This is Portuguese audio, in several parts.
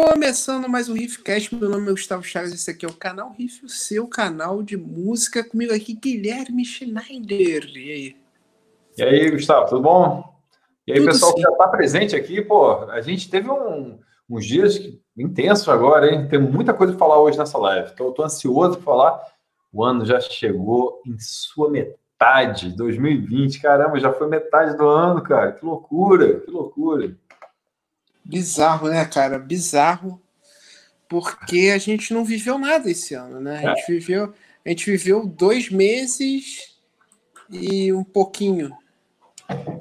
Começando mais um Riffcast, meu nome é Gustavo Chaves, esse aqui é o canal Riff, o seu canal de música. Comigo aqui, Guilherme Schneider. E aí? E aí, Gustavo, tudo bom? E aí, Tudo pessoal sim. que já está presente aqui, pô, a gente teve um- uns dias intensos agora, hein? Tem muita coisa para falar hoje nessa live. Então, eu tô ansioso para falar. O ano já chegou em sua metade, 2020. Caramba, já foi metade do ano, cara. Que loucura, que loucura. Bizarro, né, cara? Bizarro. Porque a gente não viveu nada esse ano, né? A gente viveu, a gente viveu dois meses e um pouquinho.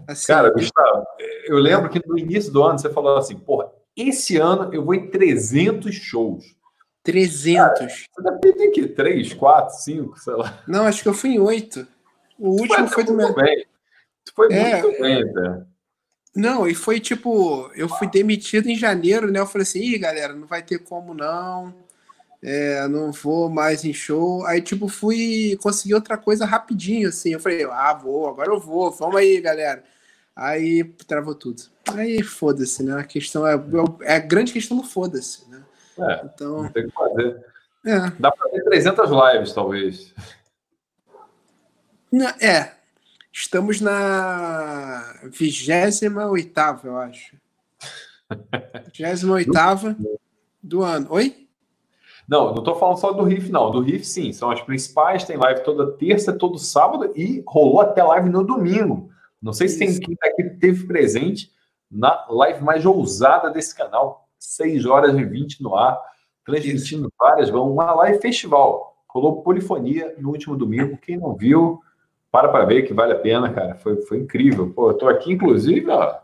Assim, Cara, Gustavo, eu lembro que no início do ano você falou assim, porra, esse ano eu vou em 300 shows. 300. Você deve ter tem que 3, 4, 5, sei lá. Não, acho que eu fui em oito. O último foi do meu. muito bem. Foi É. muito bem, velho. Não, e foi tipo, eu fui demitido em janeiro, né? Eu falei assim, ih, galera, não vai ter como não. É, não vou mais em show. Aí, tipo, fui conseguir outra coisa rapidinho, assim. Eu falei, ah, vou, agora eu vou, vamos aí, galera. Aí travou tudo. Aí foda-se, né? A questão é, é a grande questão do foda-se, né? É, Então, tem que fazer. é. Dá pra ter 300 lives, talvez. Não, é. Estamos na 28, eu acho. 28 do ano. Oi? Não, não tô falando só do Riff, não. Do Riff, sim. São as principais. Tem live toda terça, todo sábado e rolou até live no domingo. Não sei se tem Isso. quem tá aqui que teve presente na live mais ousada desse canal. 6 horas e 20 no ar, transmitindo várias. Vão uma live festival. Rolou polifonia no último domingo. Quem não viu, para para ver que vale a pena, cara. Foi, foi incrível. Pô, eu tô aqui, inclusive, ó,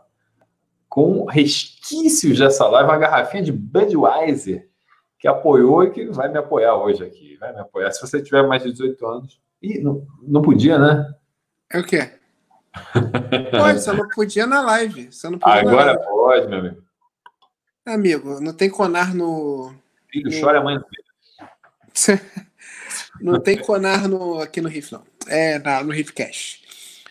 com resquícios dessa live, uma garrafinha de Budweiser que apoiou e que vai me apoiar hoje aqui. Vai me apoiar. Se você tiver mais de 18 anos. Ih, não, não podia, né? É o quê? Pode, você não podia na live. Você não podia Agora pode, meu amigo. Amigo, não tem conar no. Filho Não. chora, a mãe. Não tem conar no, aqui no Riff, não. É na, no Riffcast.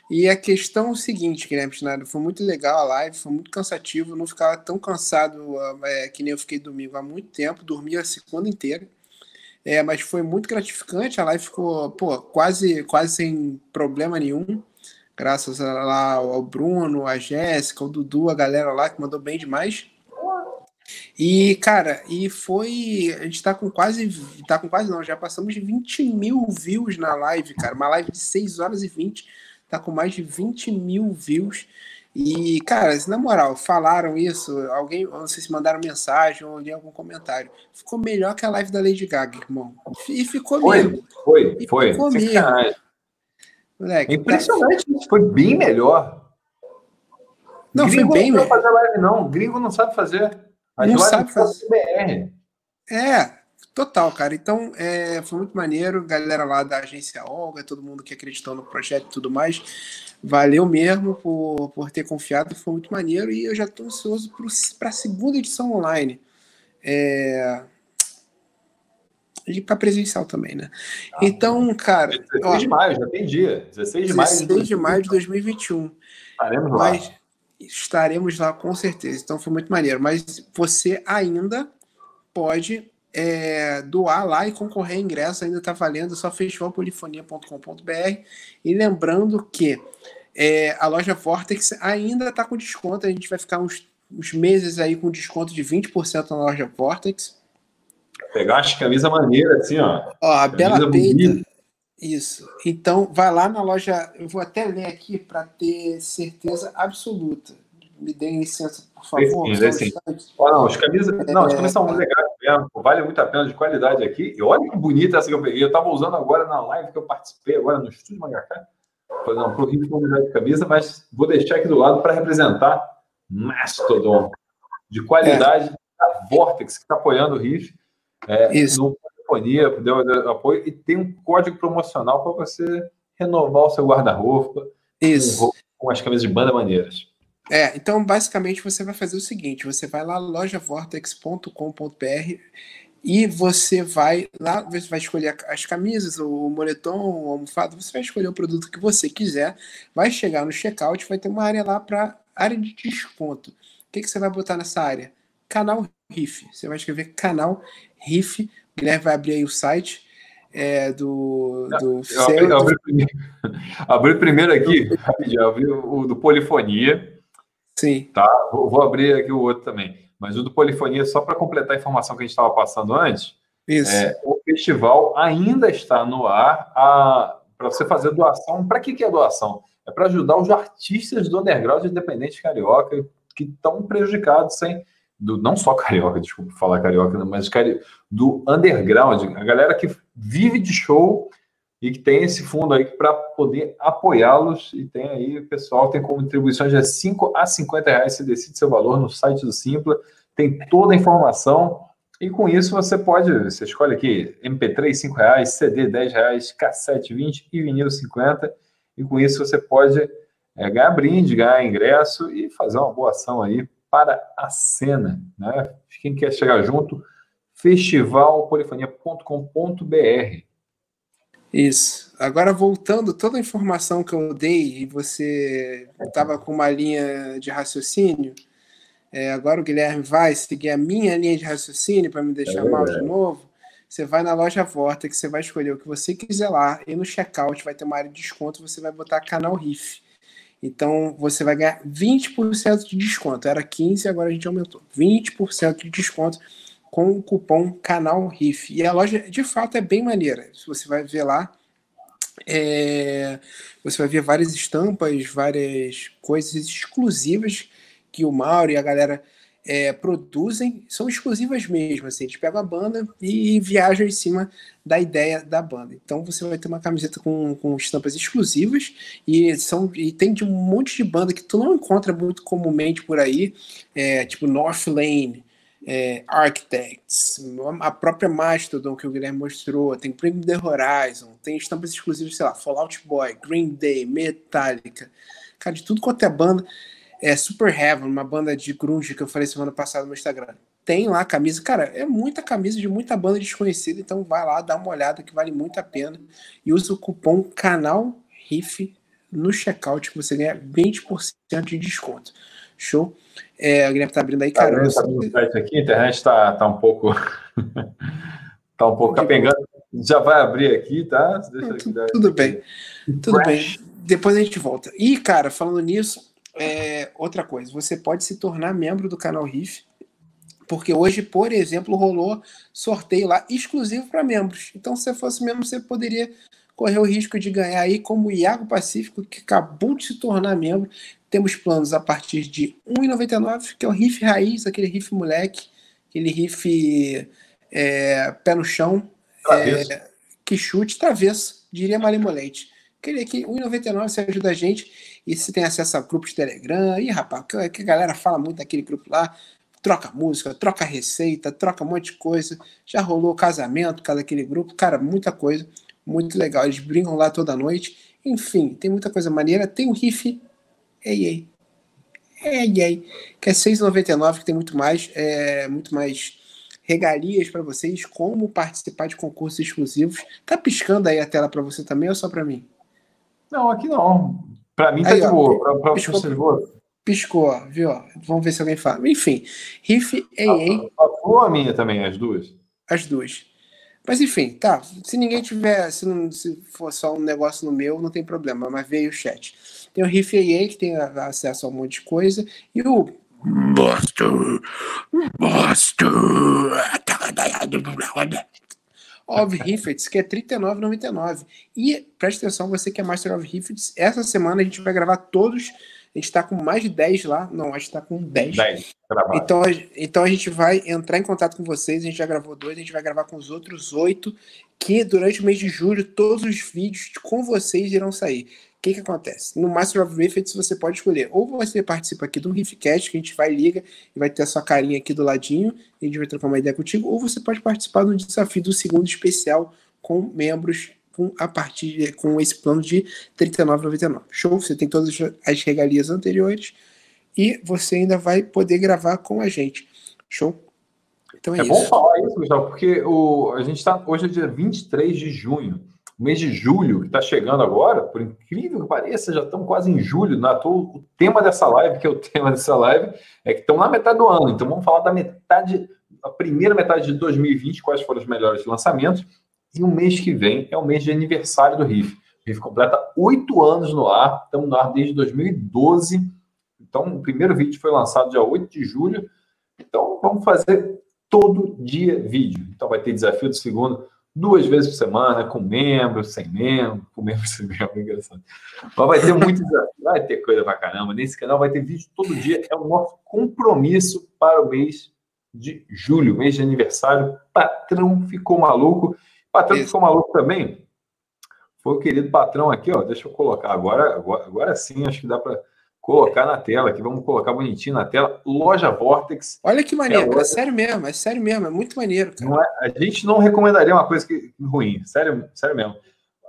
E a questão é o seguinte, Guilherme Schneider, foi muito legal a live, foi muito cansativo, não ficava tão cansado ah, é, que nem eu fiquei domingo há muito tempo, dormi a segunda inteira. É, mas foi muito gratificante, a live ficou pô, quase, quase sem problema nenhum, graças a, lá ao Bruno, a Jéssica, o Dudu, a galera lá que mandou bem demais. E, cara, e foi. A gente tá com quase. Tá com quase não, já passamos de 20 mil views na live, cara. Uma live de 6 horas e 20, tá com mais de 20 mil views. E, cara, na moral, falaram isso, alguém, não sei se mandaram mensagem ou li algum comentário. Ficou melhor que a live da Lady Gaga, irmão. E ficou Foi, mesmo. foi, E foi. ficou mesmo. Moleque, tá- impressionante. Foi bem melhor. Não, foi Gringo bem não melhor. fazer live, não. Gringo não sabe fazer. As Não sabe fazer. BR. É, total, cara. Então, é, foi muito maneiro. Galera lá da agência Olga, todo mundo que acreditou no projeto e tudo mais. Valeu mesmo por, por ter confiado, foi muito maneiro. E eu já estou ansioso para a segunda edição online. É... E para presencial também, né? Então, cara, 16 ó, de maio, já tem dia. 16 de maio. 16 de maio de 2021. Estaremos lá. Mas estaremos lá com certeza. Então foi muito maneiro. Mas você ainda pode é, doar lá e concorrer a ingresso. Ainda está valendo. É só festivalpolifonia.com.br. E lembrando que é, a loja Vortex ainda está com desconto. A gente vai ficar uns, uns meses aí com desconto de 20% na loja Vortex. Pegar umas camisas maneiras, assim, ó. Ó, a Bela Peita. bonita. Isso. Então, vai lá na loja. Eu vou até ler aqui para ter certeza absoluta. Me deem licença, por favor. Sim, um sim. Ó, não, as camisas. Não, as É. camisas são muito legais mesmo. Vale muito a pena de qualidade aqui. E olha que bonita essa que eu peguei. Eu estava usando agora na live que eu participei, agora no Estúdio Magacá. Fazendo pro Rio de de camisa, mas vou deixar aqui do lado para representar Mastodon. De qualidade, da Vortex, que está apoiando o Riff. É, Isso. no Telefonia, deu apoio. E tem um código promocional para você renovar o seu guarda-roupa Isso. com, as camisas de banda maneiras. É, então basicamente você vai fazer o seguinte: você vai lá lojavortex.com.br e você vai lá, você vai escolher as camisas, o moletom, o almofado, você vai escolher o produto que você quiser, vai chegar no checkout, vai ter uma área lá para área de desconto. O que, que você vai botar nessa área? Canal Riff. Você vai escrever canal Riff. O Guilherme vai abrir aí o site é, do, do eu, abri, eu abri, primeiro, abri primeiro aqui, já abri o do Polifonia. Sim. Tá? Vou, vou, abrir aqui o outro também. Mas o do Polifonia, só para completar a informação que a gente estava passando antes, Isso. É, o festival ainda está no ar para você fazer doação. Para que, que é doação? É para ajudar os artistas do underground independente carioca que estão prejudicados sem do não só carioca, desculpa falar carioca, mas do underground, a galera que vive de show e que tem esse fundo aí para poder apoiá-los e tem aí, o pessoal tem contribuições de 5 a 50 reais, você decide seu valor no site do Simpla, tem toda a informação e com isso você pode, você escolhe aqui MP3 5 reais, CD 10 reais, cassete 20 e vinil 50 e com isso você pode é, ganhar brinde, ganhar ingresso e fazer uma boa ação aí para a cena. Né? Quem quer chegar junto, festivalpolifonia.com.br. Isso. Agora, voltando, toda a informação que eu dei e você estava com uma linha de raciocínio, é, agora o Guilherme vai seguir a minha linha de raciocínio para me deixar é mal de novo. Você vai na loja Vorta, que você vai escolher o que você quiser lá, e no checkout vai ter uma área de desconto, você vai botar canal RIF. Então você vai ganhar 20% de desconto. Era 15, agora a gente aumentou. 20% de desconto com o cupom canal RIF. E a loja de fato é bem maneira. Se você vai ver lá, é... você vai ver várias estampas, várias coisas exclusivas que o Mauro e a galera é, produzem são exclusivas mesmo. Assim, eles pegam a banda e viajam em cima da ideia da banda. Então você vai ter uma camiseta com, com estampas exclusivas e são e tem de um monte de banda que tu não encontra muito comumente por aí, é, tipo North Lane. É, Architects, a própria Mastodon que o Guilherme mostrou, tem Bring The Horizon, tem estampas exclusivas, sei lá, Fallout Boy, Green Day, Metallica, cara, de tudo quanto é banda é, Super Heaven, uma banda de grunge que eu falei semana passada no Instagram. Tem lá a camisa, cara, é muita camisa de muita banda desconhecida, então vai lá, dá uma olhada que vale muito a pena. E usa o cupom canal RIF no checkout que você ganha 20% de desconto. Show? É, o Guilherme tá abrindo aí, cara. Tá abrindo você... site aqui, a internet tá, tá um pouco. tá um pouco capengando. Já vai abrir aqui, tá? Deixa tudo, tudo bem. Tudo bem. Depois a gente volta. E, cara, falando nisso, é, outra coisa, você pode se tornar membro do canal Riff, porque hoje, por exemplo, rolou sorteio lá exclusivo para membros. Então, se você fosse membro, você poderia correr o risco de ganhar aí, como o Iago Pacífico, que acabou de se tornar membro. Temos planos a partir de R$ 1,99, que é o riff raiz, aquele riff moleque, aquele riff é, pé no chão, é, que chute travesso, diria Marimolente. Aquele aqui, R$ 1,99, você ajuda a gente e você tem acesso a grupos de Telegram. E, rapaz, que, que a galera fala muito daquele grupo lá. Troca música, troca receita, troca um monte de coisa. Já rolou casamento, cada aquele grupo. Cara, muita coisa. Muito legal. Eles brincam lá toda noite. Enfim, tem muita coisa maneira. Tem o riff. Ei, ei. Ei, ei. Que é 6,99, que tem muito mais. É, muito mais regalias para vocês, como participar de concursos exclusivos. Tá piscando aí a tela para você também ou só para mim? Não, aqui não. Para mim tá Aí, de boa. Para você de boa. Piscou, viu? Vamos ver se alguém fala. Enfim, Riff AA. A, a ou a minha também, as duas? As duas. Mas enfim, tá. Se ninguém tiver, se, não, se for só um negócio no meu, não tem problema, mas veio o chat. Tem o Riff AA, que tem acesso a um monte de coisa, e o Buster, Buster, of Riffets, que é R$ 39,99. E preste atenção, você que é Master of Riffets, essa semana a gente vai gravar todos. A gente está com mais de 10 lá. Não, a gente está com 10. 10 então, então a gente vai entrar em contato com vocês. A gente já gravou dois, a gente vai gravar com os outros oito. Que durante o mês de julho, todos os vídeos com vocês irão sair que, que acontece? No Master of Riffs você pode escolher ou você participa aqui do Riffcast, que a gente vai liga e vai ter a sua carinha aqui do ladinho, e a gente vai trocar uma ideia contigo, ou você pode participar do desafio do segundo especial com membros com, a partir de, com esse plano de R$ 39,99. Show? Você tem todas as regalias anteriores e você ainda vai poder gravar com a gente. Show? Então é, é isso. bom falar isso, Gustavo, porque o, a gente está hoje é dia 23 de junho. O mês de julho, que está chegando agora, por incrível que pareça, já estamos quase em julho. Na toa, o tema dessa live, que é o tema dessa live, é que estamos na metade do ano. Então vamos falar da metade a primeira metade de 2020, quais foram os melhores lançamentos, e o mês que vem é o mês de aniversário do Riff. O Riff completa oito anos no ar, estamos no ar desde 2012. Então, o primeiro vídeo foi lançado dia 8 de julho. Então, vamos fazer todo dia vídeo. Então, vai ter desafio do segundo duas vezes por semana, com membros, sem membro, com membros, sem membro, engraçado. Mas vai ter muito desafio, vai ter coisa pra caramba. Nesse canal vai ter vídeo todo dia. É o nosso compromisso para o mês de julho, mês de aniversário. Patrão ficou maluco. Patrão Isso. ficou maluco também. Foi o querido patrão aqui, ó. Deixa eu colocar agora, agora, agora sim, acho que dá para colocar na tela aqui. Vamos colocar bonitinho na tela. Loja Vortex. Olha que maneiro, é, é sério mesmo, é sério mesmo, é muito maneiro. É, a gente não recomendaria uma coisa que, ruim, sério, sério mesmo.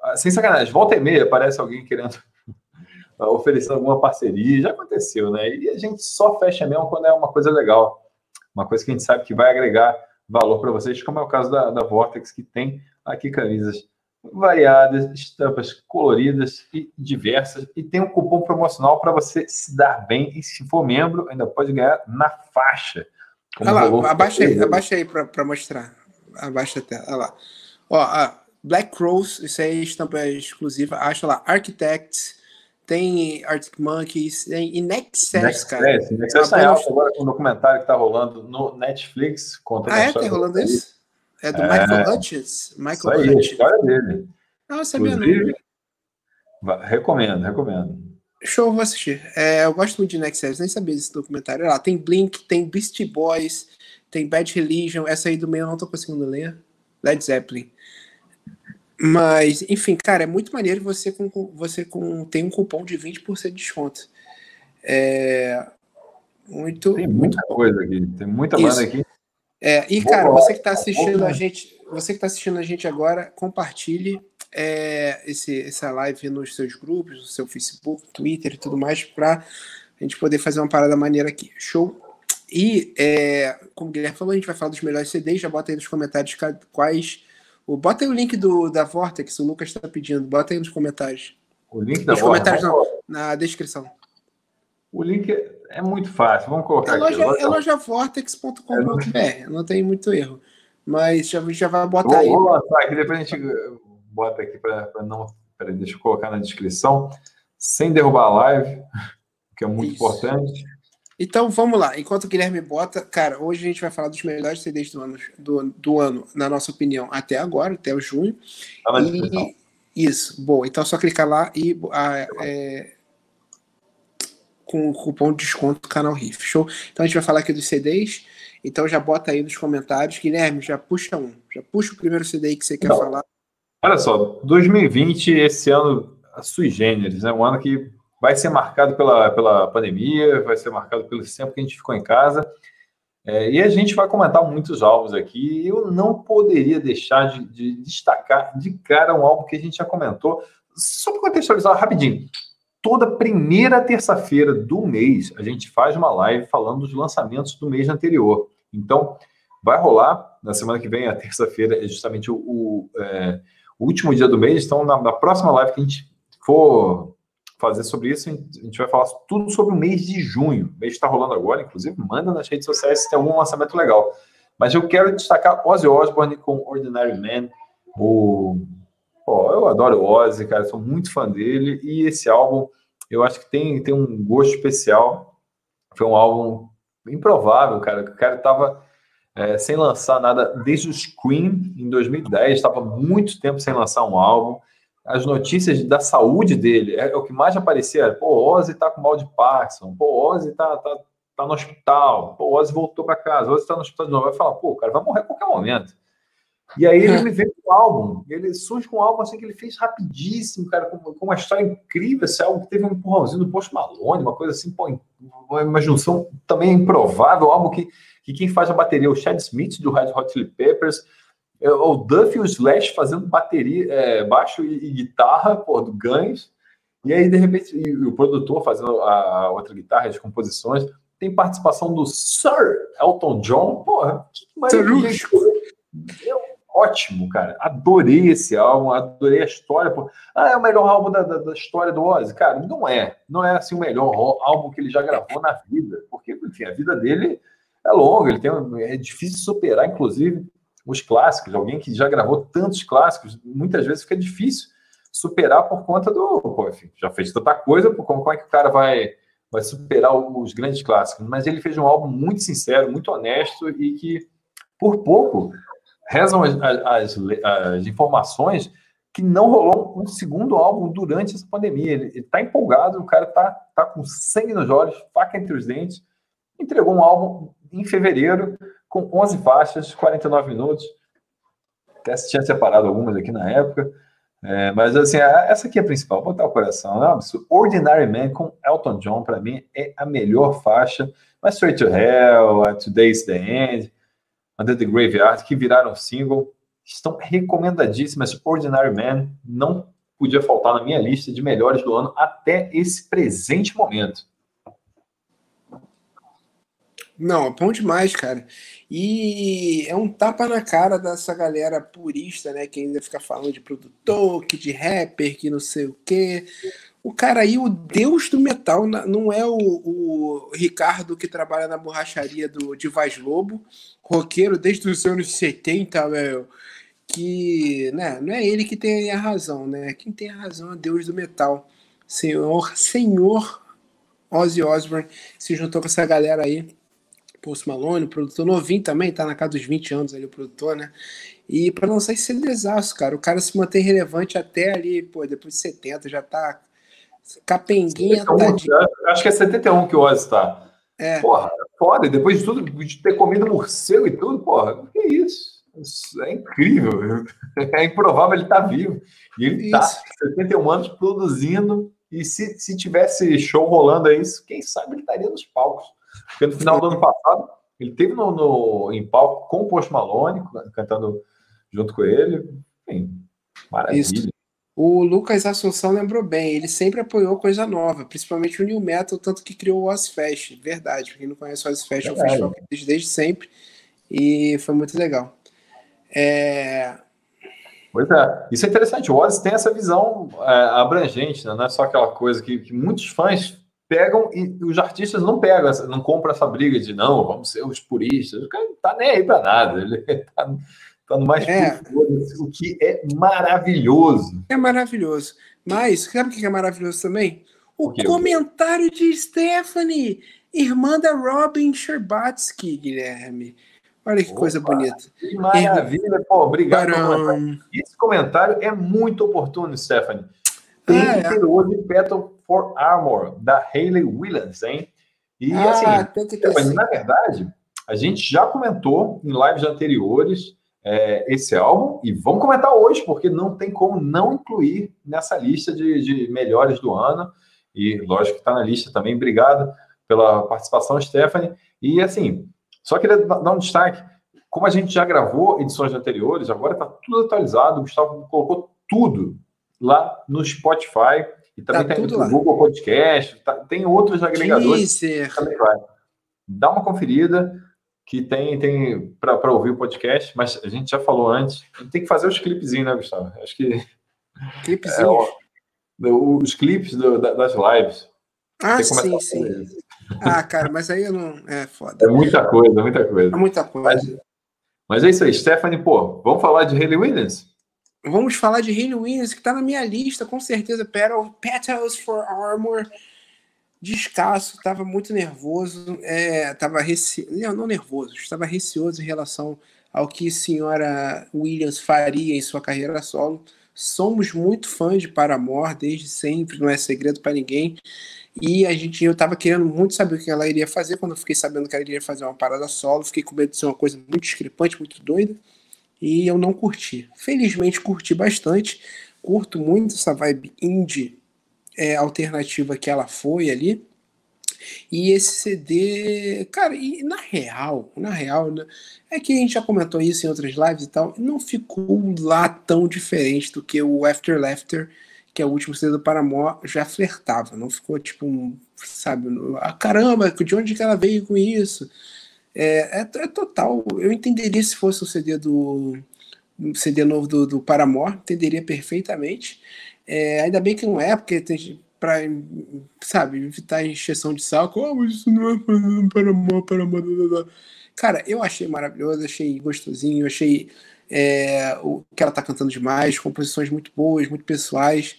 Ah, sem sacanagem, volta e meia aparece alguém querendo oferecer alguma parceria, já aconteceu, né? E a gente só fecha mesmo quando é uma coisa legal, uma coisa que a gente sabe que vai agregar valor para vocês, como é o caso da, da Vortex, que tem aqui camisas variadas, estampas coloridas e diversas. E tem um cupom promocional para você se dar bem. E se for membro, ainda pode ganhar na faixa. Olha lá, abaixa aí, abaixa aí para mostrar. Abaixa até, olha lá. Ó, a Black Rose, isso aí é estampa exclusiva. Acha lá, Architects, tem Arctic Monkeys, tem Inexcess, cara. Inexcess é alto agora com um documentário que está rolando no Netflix. ah, é? Tá rolando isso? É do é, Michael Hutchins. Michael isso aí, Hutchins. a história dele. Não, sabia não. Recomendo, recomendo. Show, vou assistir. É, eu gosto muito de Next Series, nem sabia desse documentário. Lá, tem Blink, tem Beastie Boys, tem Bad Religion, essa aí do meio eu não tô conseguindo ler. Led Zeppelin. Mas, enfim, cara, é muito maneiro você com você com tem um cupom de 20% de desconto. É muito Tem muita muito coisa aqui, tem muita Isso. banda aqui. É, e, cara, você que está assistindo a gente, você que está assistindo a gente agora, compartilhe é, esse, essa live nos seus grupos, no seu Facebook, Twitter e tudo mais, para a gente poder fazer uma parada maneira aqui. Show? E, é, como o Guilherme falou, a gente vai falar dos melhores CDs, já bota aí nos comentários quais. O, bota aí o link do, da Vortex, o Lucas está pedindo, bota aí nos comentários. O link da Nos comentários, não, na descrição. O link é muito fácil, vamos colocar é loja, aqui. É lojavortex.com.br, não tem muito erro. Mas já, já vai botar vou, aí. Vou lançar aqui, depois a gente bota aqui para não. Peraí, deixa eu colocar na descrição, sem derrubar a live, que é muito Isso. importante. Então vamos lá, enquanto o Guilherme bota, cara, hoje a gente vai falar dos melhores CDs do ano, do, do ano na nossa opinião, até agora, até o junho. Tá e, isso, bom, então é só clicar lá e ah, é, com o cupom de desconto do canal Riff. Show? Então a gente vai falar aqui dos CDs. Então já bota aí nos comentários. Guilherme, já puxa um. Já puxa o primeiro CD aí que você quer Não. falar. Olha só, 2020, esse ano sui generis, né? Um ano que vai ser marcado pela, pela pandemia, vai ser marcado pelo tempo que a gente ficou em casa. É, e a gente vai comentar muitos álbuns aqui. Eu não poderia deixar de, de destacar de cara um álbum que a gente já comentou. Só para contextualizar rapidinho toda primeira terça-feira do mês a gente faz uma live falando dos lançamentos do mês anterior. Então, vai rolar na semana que vem, a terça-feira é justamente o, o, é, o, último dia do mês. Então, na, na, próxima live que a gente for fazer sobre isso, a gente vai falar tudo sobre o mês de junho. O mês está rolando agora, inclusive, manda nas redes sociais se tem algum lançamento legal. Mas eu quero destacar Ozzy Osbourne com Ordinary Man, o Pô, eu adoro o Ozzy, cara, sou muito fã dele. E esse álbum, eu acho que tem, tem um gosto especial. Foi um álbum improvável, cara. O cara tava é, sem lançar nada desde o Scream, em 2010. Estava muito tempo sem lançar um álbum. As notícias da saúde dele, é, é o que mais aparecia. Pô, Ozzy tá com mal de Parkinson. Pô, Ozzy tá, tá, tá no hospital. Pô, Ozzy voltou para casa. Ozzy tá no hospital de novo. Vai falar, pô, cara vai morrer a qualquer momento. E aí ele me veio com um álbum. Ele surge com um álbum assim que ele fez rapidíssimo, cara, com, com uma história incrível. Esse álbum que teve um empurrãozinho do Post Malone, uma coisa assim, pô, uma junção também improvável. Um álbum que, que quem faz a bateria é o Chad Smith, do Red Hot Chili Peppers. É, o Duff e o Slash fazendo bateria, é, baixo e, e, guitarra, pô, do Guns. E aí, de repente, o produtor fazendo a outra guitarra, as composições. Tem participação do Sir Elton John. Porra, que maravilha. Eu ótimo, cara. Adorei esse álbum, adorei a história. Ah, é o melhor álbum da, da, da, história do Ozzy? Cara, não é. Não é assim o melhor álbum que ele já gravou na vida. Porque, enfim, a vida dele é longo, ele tem, é difícil superar, inclusive, os clássicos. Alguém que já gravou tantos clássicos, muitas vezes fica difícil superar por conta do. Pô, enfim, já fez tanta coisa, como, como é que o cara vai, vai superar os grandes clássicos? Mas ele fez um álbum muito sincero, muito honesto e que, por pouco, rezam as, as, as informações que não rolou um segundo álbum durante essa pandemia. Ele, está empolgado, o cara está tá com sangue nos olhos, faca entre os dentes. Entregou um álbum em fevereiro com 11 faixas, 49 minutos. Até tinha separado algumas aqui na época. É, mas assim, essa aqui é a principal, botar o coração. Não, Ordinary Man com Elton John, para mim, é a melhor faixa. Mas Straight to Hell, Today's the End, Under the Graveyard, que viraram single, estão recomendadíssimas. Ordinary Man não podia faltar na minha lista de melhores do ano até esse presente momento. Não, é bom demais, cara. E é um tapa na cara dessa galera purista, né? Que ainda fica falando de produtor, que de rapper, que não sei o quê. O cara aí, o deus do metal, não é o, o Ricardo que trabalha na borracharia do, de Vaz Lobo, roqueiro desde os anos 70, meu. Que né, não é ele que tem a razão, né? Quem tem a razão é Deus do metal. Senhor, Senhor Ozzy Osbourne se juntou com essa galera aí Post Malone, produtor novinho também, tá na casa dos 20 anos ali o produtor, né? E para lançar esse desastre, cara, o cara se mantém relevante até ali, pô, depois de 70, já tá capenguinha. 71, tá de... Acho que é 71 que o Ozzy tá. É. Porra, foda, e depois de tudo, de ter comido morcego e tudo, porra, que isso? Isso é incrível. É improvável ele estar tá vivo. E ele está 71 anos produzindo. E se, se tivesse show rolando aí, quem sabe ele estaria nos palcos. Porque no final do ano passado, ele teve no, no, em palco com o Post Malone, cantando junto com ele. Enfim, maravilha. Isso. O Lucas Assunção lembrou bem, ele sempre apoiou coisa nova, principalmente o New Metal, tanto que criou o Ozfest, verdade. Pra quem não conhece o Ozfest, é um festival que desde, desde sempre e foi muito legal. É... Pois é, isso é interessante. O Ozzy tem essa visão é, abrangente, né? não é só aquela coisa que, que muitos fãs pegam e os artistas não pegam, não compram essa briga de não, vamos ser os puristas. O cara não tá nem aí para nada, ele tá, no mais é. o que é maravilhoso. É maravilhoso. Mas, sabe o que é maravilhoso também? O, o comentário de Stephanie, irmã da Robin Sherbatsky, Guilherme. Olha que Opa, coisa bonita. Que maravilha, pô, obrigado. Esse comentário é muito oportuno, Stephanie. Tem ah, que ter é. hoje Battle for Armor, da Hayley Williams, hein? E ah, assim, na verdade, a gente já comentou em lives anteriores é, esse álbum e vamos comentar hoje, porque não tem como não incluir nessa lista de, de melhores do ano. E lógico que está na lista também. Obrigado pela participação, Stephanie. E assim, só queria dar um destaque. Como a gente já gravou edições anteriores, agora está tudo atualizado. O Gustavo colocou tudo lá no Spotify e também tá tem no Google Podcast, tá, tem outros agregadores. Também vai. Dá uma conferida que tem, tem para ouvir o podcast, mas a gente já falou antes, tem que fazer os clipezinhos, né, Gustavo? Acho que. Clipezinhos? É, os clipes do, das lives. Ah, sim, sim. Ah, cara, mas aí eu não. É foda. É muita coisa, muita coisa. É muita coisa. Mas, mas é isso aí, Stephanie, pô, vamos falar de Hayley Williams? Vamos falar de Hayley Williams, que está na minha lista, com certeza. Petals for Armor. Descasso, estava muito nervoso. Estava é, não, não nervoso, estava receoso em relação ao que senhora Williams faria em sua carreira solo. Somos muito fãs de Paramore desde sempre, não é segredo para ninguém. E a gente, eu estava querendo muito saber o que ela iria fazer quando eu fiquei sabendo que ela iria fazer uma parada solo. Fiquei com medo de ser uma coisa muito discrepante, muito doida e eu não curti. Felizmente curti bastante, curto muito essa vibe indie é, alternativa que ela foi ali. E esse CD, cara, e na real, na real, né, é que a gente já comentou isso em outras lives e tal, não ficou lá tão diferente do que o After Laughter, que é o último CD do Paramore, já flertava. Não ficou tipo um, sabe, ah, caramba, de onde que ela veio com isso? É, é, é, total. Eu entenderia se fosse o CD do um CD novo do, do Paramore, entenderia perfeitamente. É, ainda bem que não é, porque tem, para sabe, evitar encheção de saco. Oh, isso não é para amor, para amor. Cara, eu achei maravilhoso, achei gostosinho, achei é, o que ela tá cantando demais, composições muito boas, muito pessoais,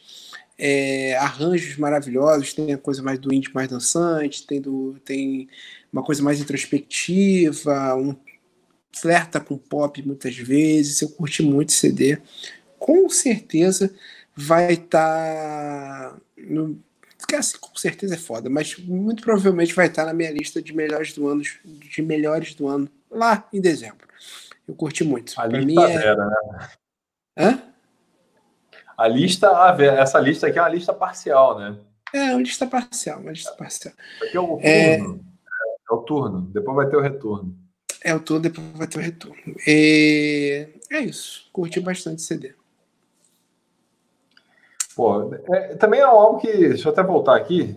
é, arranjos maravilhosos, tem a coisa mais do indie mais dançante, tem, do, tem uma coisa mais introspectiva, um flerta com pop muitas vezes, eu curti muito CD. Com certeza vai estar. Tá no, assim, com certeza é foda, mas muito provavelmente vai estar tá na minha lista de melhores do ano, de melhores do ano, lá em dezembro. Eu curti muito. A pra lista mim é... Vera, né? Hã? A lista, essa lista aqui é uma lista parcial, né? É, uma lista parcial, uma lista parcial. Aqui é o é, turno. É... é o turno, depois vai ter o retorno. É o turno, depois vai ter o retorno. E... É isso, curti bastante CD. Pô, é, também é álbum que. Deixa eu até voltar aqui.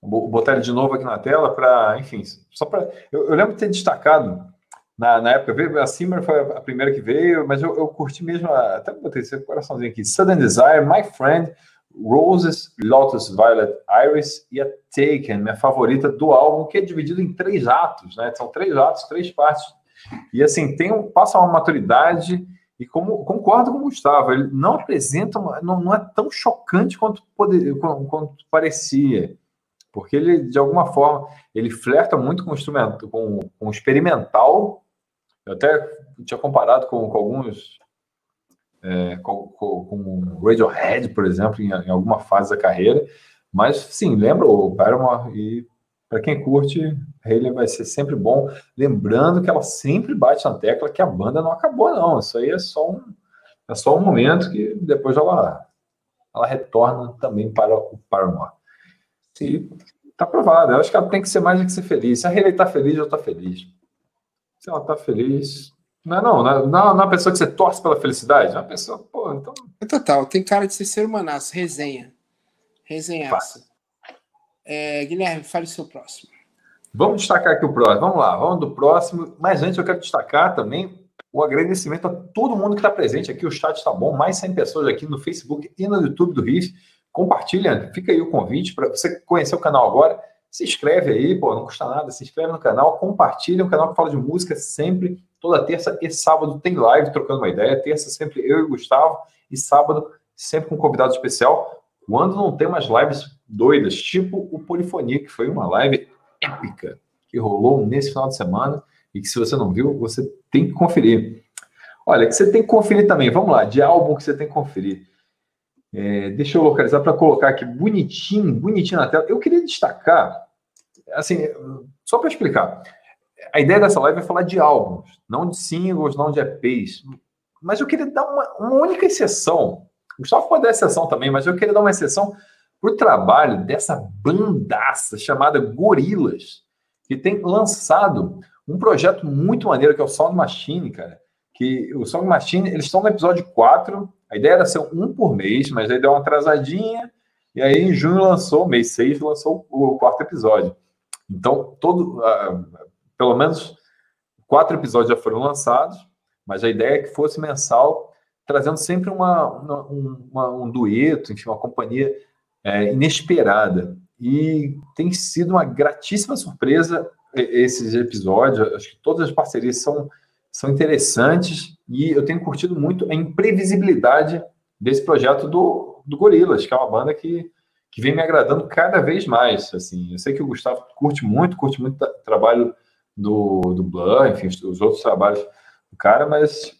Botar ele de novo aqui na tela para, enfim, só para. Eu, eu, lembro de ter destacado na, na época, a Simmer foi a primeira que veio, mas eu, eu curti mesmo, a, até botei esse coraçãozinho aqui: Sudden Desire, My Friend, Roses, Lotus Violet, Iris e a Taken, minha favorita do álbum, que é dividido em três atos, né? São três atos, três partes. E assim, tem um, passa uma maturidade e como concordo com o Gustavo, ele não apresenta, uma, não, não é tão chocante quanto, poder, quanto, quanto, parecia, porque ele, de alguma forma, ele flerta muito com o instrumento, com, com o experimental. Eu até tinha comparado com, com alguns, é, com, Radiohead, por exemplo, em, em, alguma fase da carreira, mas sim, lembra o Paramore e para quem curte, Hayley vai ser sempre bom. Lembrando que ela sempre bate na tecla que a banda não acabou, não. Isso aí é só um, é só um momento que depois ela, ela retorna também para o Paramore. E tá provado. Eu acho que ela tem que ser mais do que ser feliz. Se a Hayley tá feliz, eu tô feliz. Se ela tá feliz. Não é não, não é, não é uma pessoa que você torce pela felicidade. É uma pessoa, pô, então. É total, tem cara de ser ser humanaço, resenha. Resenhaça. É, Guilherme, fale o seu próximo. Vamos destacar aqui o próximo. Vamos lá, vamos do próximo. Mas antes eu quero destacar também o agradecimento a todo mundo que está presente aqui. O chat está bom, mais 100 pessoas aqui no Facebook e no YouTube do RIF. Compartilha, fica aí o convite para você conhecer o canal agora. Se inscreve aí, pô, não custa nada. Se inscreve no canal, compartilha. um canal que fala de música sempre, toda terça e sábado tem live trocando uma ideia. Terça sempre eu e o Gustavo e sábado sempre com um convidado especial. Quando não tem umas lives doidas, tipo o Polifonia, que foi uma live épica que rolou nesse final de semana e que se você não viu, você tem que conferir. Olha, que você tem que conferir também, vamos lá, de álbum que você tem que conferir. É, deixa eu localizar para colocar aqui bonitinho, bonitinho na tela. Eu queria destacar, assim, só para explicar. A ideia dessa live é falar de álbuns, não de singles, não de EPs. Mas eu queria dar uma, uma única exceção. O Gustavo pode dar exceção também, mas eu queria dar uma exceção para o trabalho dessa bandaça chamada Gorilas, que tem lançado um projeto muito maneiro que é o Sound Machine, cara. Que o Sound Machine, eles estão no episódio 4, a ideia era ser um por mês, mas aí deu uma atrasadinha, e aí em junho lançou, mês 6, lançou o quarto episódio. Então, todo, uh, pelo menos quatro episódios já foram lançados, mas a ideia é que fosse mensal, trazendo sempre uma, uma, uma um dueto, enfim, uma companhia é, inesperada. E tem sido uma gratíssima surpresa esses episódios. Acho que todas as parcerias são, são interessantes e eu tenho curtido muito a imprevisibilidade desse projeto do, do Gorilas, que é uma banda que, que vem me agradando cada vez mais. Assim, eu sei que o Gustavo curte muito, curte muito o trabalho do, do Blur, enfim, os outros trabalhos do cara, mas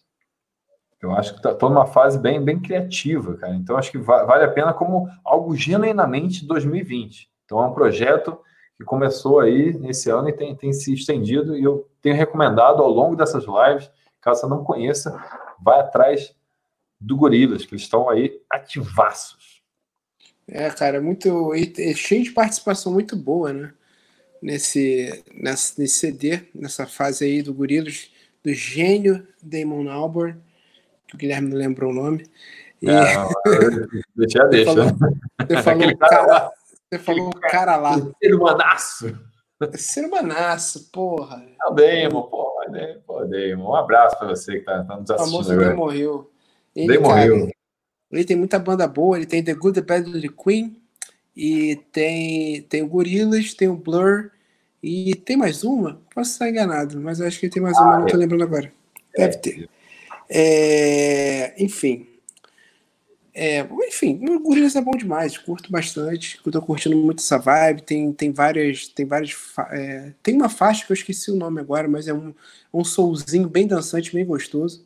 eu acho que estou tá, numa fase bem, bem criativa, cara. Então, acho que va vale a pena como algo genuinamente 2020. Então, é um projeto que começou aí nesse ano e tem, tem se estendido. E eu tenho recomendado ao longo dessas lives, caso você não conheça, vai atrás do Gorilas, que eles estão aí ativaços. É, cara, muito. É cheio de participação muito boa, né? Nesse, nesse, CD, nessa fase aí do Gorilas, do gênio Damon Albarn que o Guilherme não lembrou o nome. E... Não, deixa, deixa. Você falou, você falou, cara, cara, você falou cara lá. Ser humanaço. Ser humanaço, porra. É o Damon, porra. Pô, Damon. Um abraço para você que tá, tá nos assistindo. O famoso agora. morreu. Ele, cara, morreu. Ele tem muita banda boa, ele tem The Good, The Bad, The Queen, E tem, tem o Gorillaz, tem o Blur e tem mais uma? Posso estar enganado, mas acho que tem mais uma, não estou lembrando agora. Deve ter. É, enfim. É, enfim, o Gorillaz é bom demais, curto bastante, tô curtindo muito essa vibe, tem, tem várias, tem várias, é, tem uma faixa que eu esqueci o nome agora, mas é um, um soulzinho bem dançante, bem gostoso,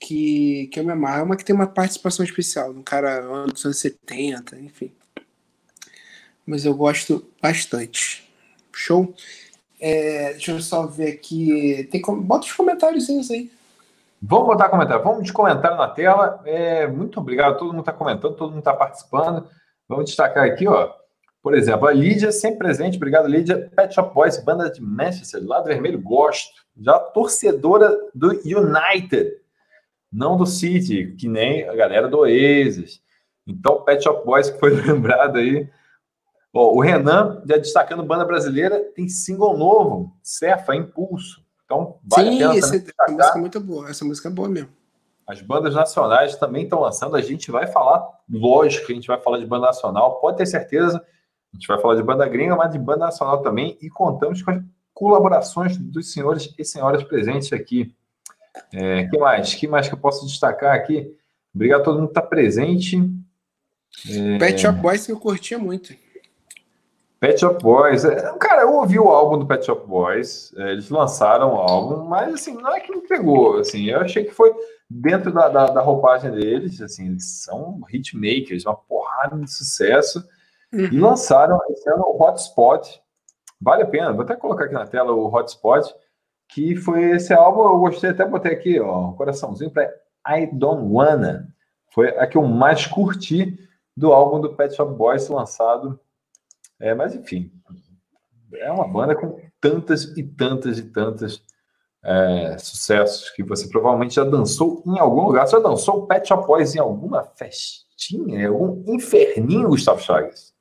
que, que eu me amarro, é uma que tem uma participação especial, um cara dos anos 70, enfim. Mas eu gosto bastante. Show? É, deixa eu só ver aqui, tem, bota os comentários aí. Vamos botar comentário. Vamos de comentário na tela. É, muito obrigado. Todo mundo está comentando, todo mundo está participando. Vamos destacar aqui, ó. Por exemplo, a Lídia, sempre presente. Obrigado, Lídia. Pet Shop Boys, banda de Manchester, lado vermelho, gosto. Já torcedora do United, não do City, que nem a galera do Oasis. Então, Pet Shop Boys, que foi lembrado aí. O Renan, já destacando banda brasileira, tem single novo, Cefa, Impulso. Então, vale Sim, esse, essa música é muito boa. Essa música é boa mesmo. As bandas nacionais também estão lançando. A gente vai falar, lógico que a gente vai falar de banda nacional, pode ter certeza. A gente vai falar de banda gringa, mas de banda nacional também. E contamos com as colaborações dos senhores e senhoras presentes aqui. É, que mais? que mais que eu posso destacar aqui? Obrigado a todo mundo que está presente. É... Pet Shop Boys que eu curtia muito. Pet Shop Boys. É, cara, eu ouvi o álbum do Pet Shop Boys. É, eles lançaram o álbum, mas assim, não é que me pegou. Assim, eu achei que foi dentro da, da, da roupagem deles. Assim, eles são hitmakers, uma porrada de sucesso. Uhum. E lançaram esse ano o Hotspot. Vale a pena, vou até colocar aqui na tela o Hotspot, que foi esse álbum. Eu gostei, até botei aqui, ó, um coraçãozinho para I Don't Wanna. Foi a que eu mais curti do álbum do Pet Shop Boys lançado é, mas enfim, é uma banda com tantas e tantas e tantas é, sucessos que você provavelmente já dançou em algum lugar. Você já dançou Pet Shop Boys em alguma festinha, em algum inferninho, Gustavo Chagas?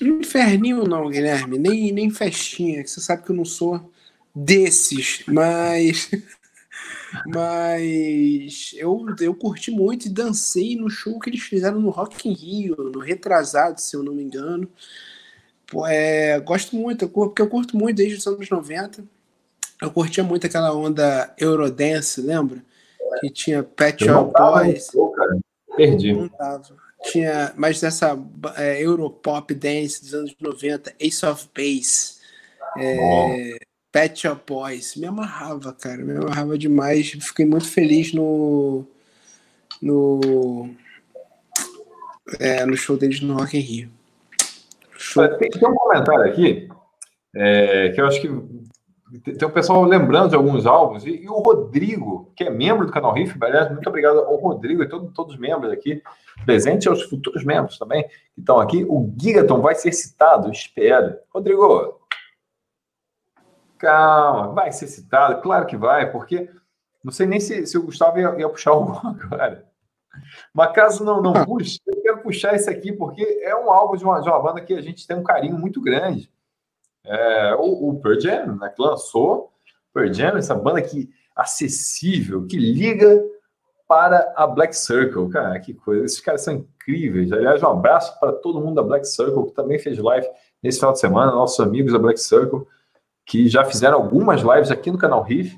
Inferninho não, Guilherme, nem, nem festinha, que você sabe que eu não sou desses, mas mas eu, eu curti muito e dancei no show que eles fizeram no Rock in Rio, no retrasado, se eu não me engano. É, gosto muito, porque eu curto muito desde os anos 90. Eu curtia muito aquela onda Eurodance, lembra? Que tinha Pet Shop Boys. Perdi. Não tava. Tinha, mas essa é, Europop Dance dos anos 90, Ace of Base, é, Pet Shop Boys. Me amarrava, cara. Me amarrava demais. Fiquei muito feliz no. No, é, no show deles no Rock in Rio. Tem, tem, um comentário aqui é, que eu acho que tem um pessoal lembrando de alguns álbuns, e, e, o Rodrigo, que é membro do canal Riff, aliás, muito obrigado ao Rodrigo e todo, todos os membros aqui, presente aos futuros membros também, que estão aqui. O Gigaton vai ser citado, espero. Rodrigo, calma, vai ser citado, claro que vai, porque não sei nem se, se o Gustavo ia, ia puxar o agora. Mas caso não, não ah. puxe, puxar esse aqui, porque é um álbum de uma, de uma banda que a gente tem um carinho muito grande. É, o, o Pearl Jam, né, que lançou Pearl Jam, essa banda que acessível, que liga para a Black Circle. Cara, que coisa. Esses caras são incríveis. Aliás, um abraço para todo mundo da Black Circle, que também fez live nesse final de semana, nossos amigos da Black Circle, que já fizeram algumas lives aqui no canal Riff.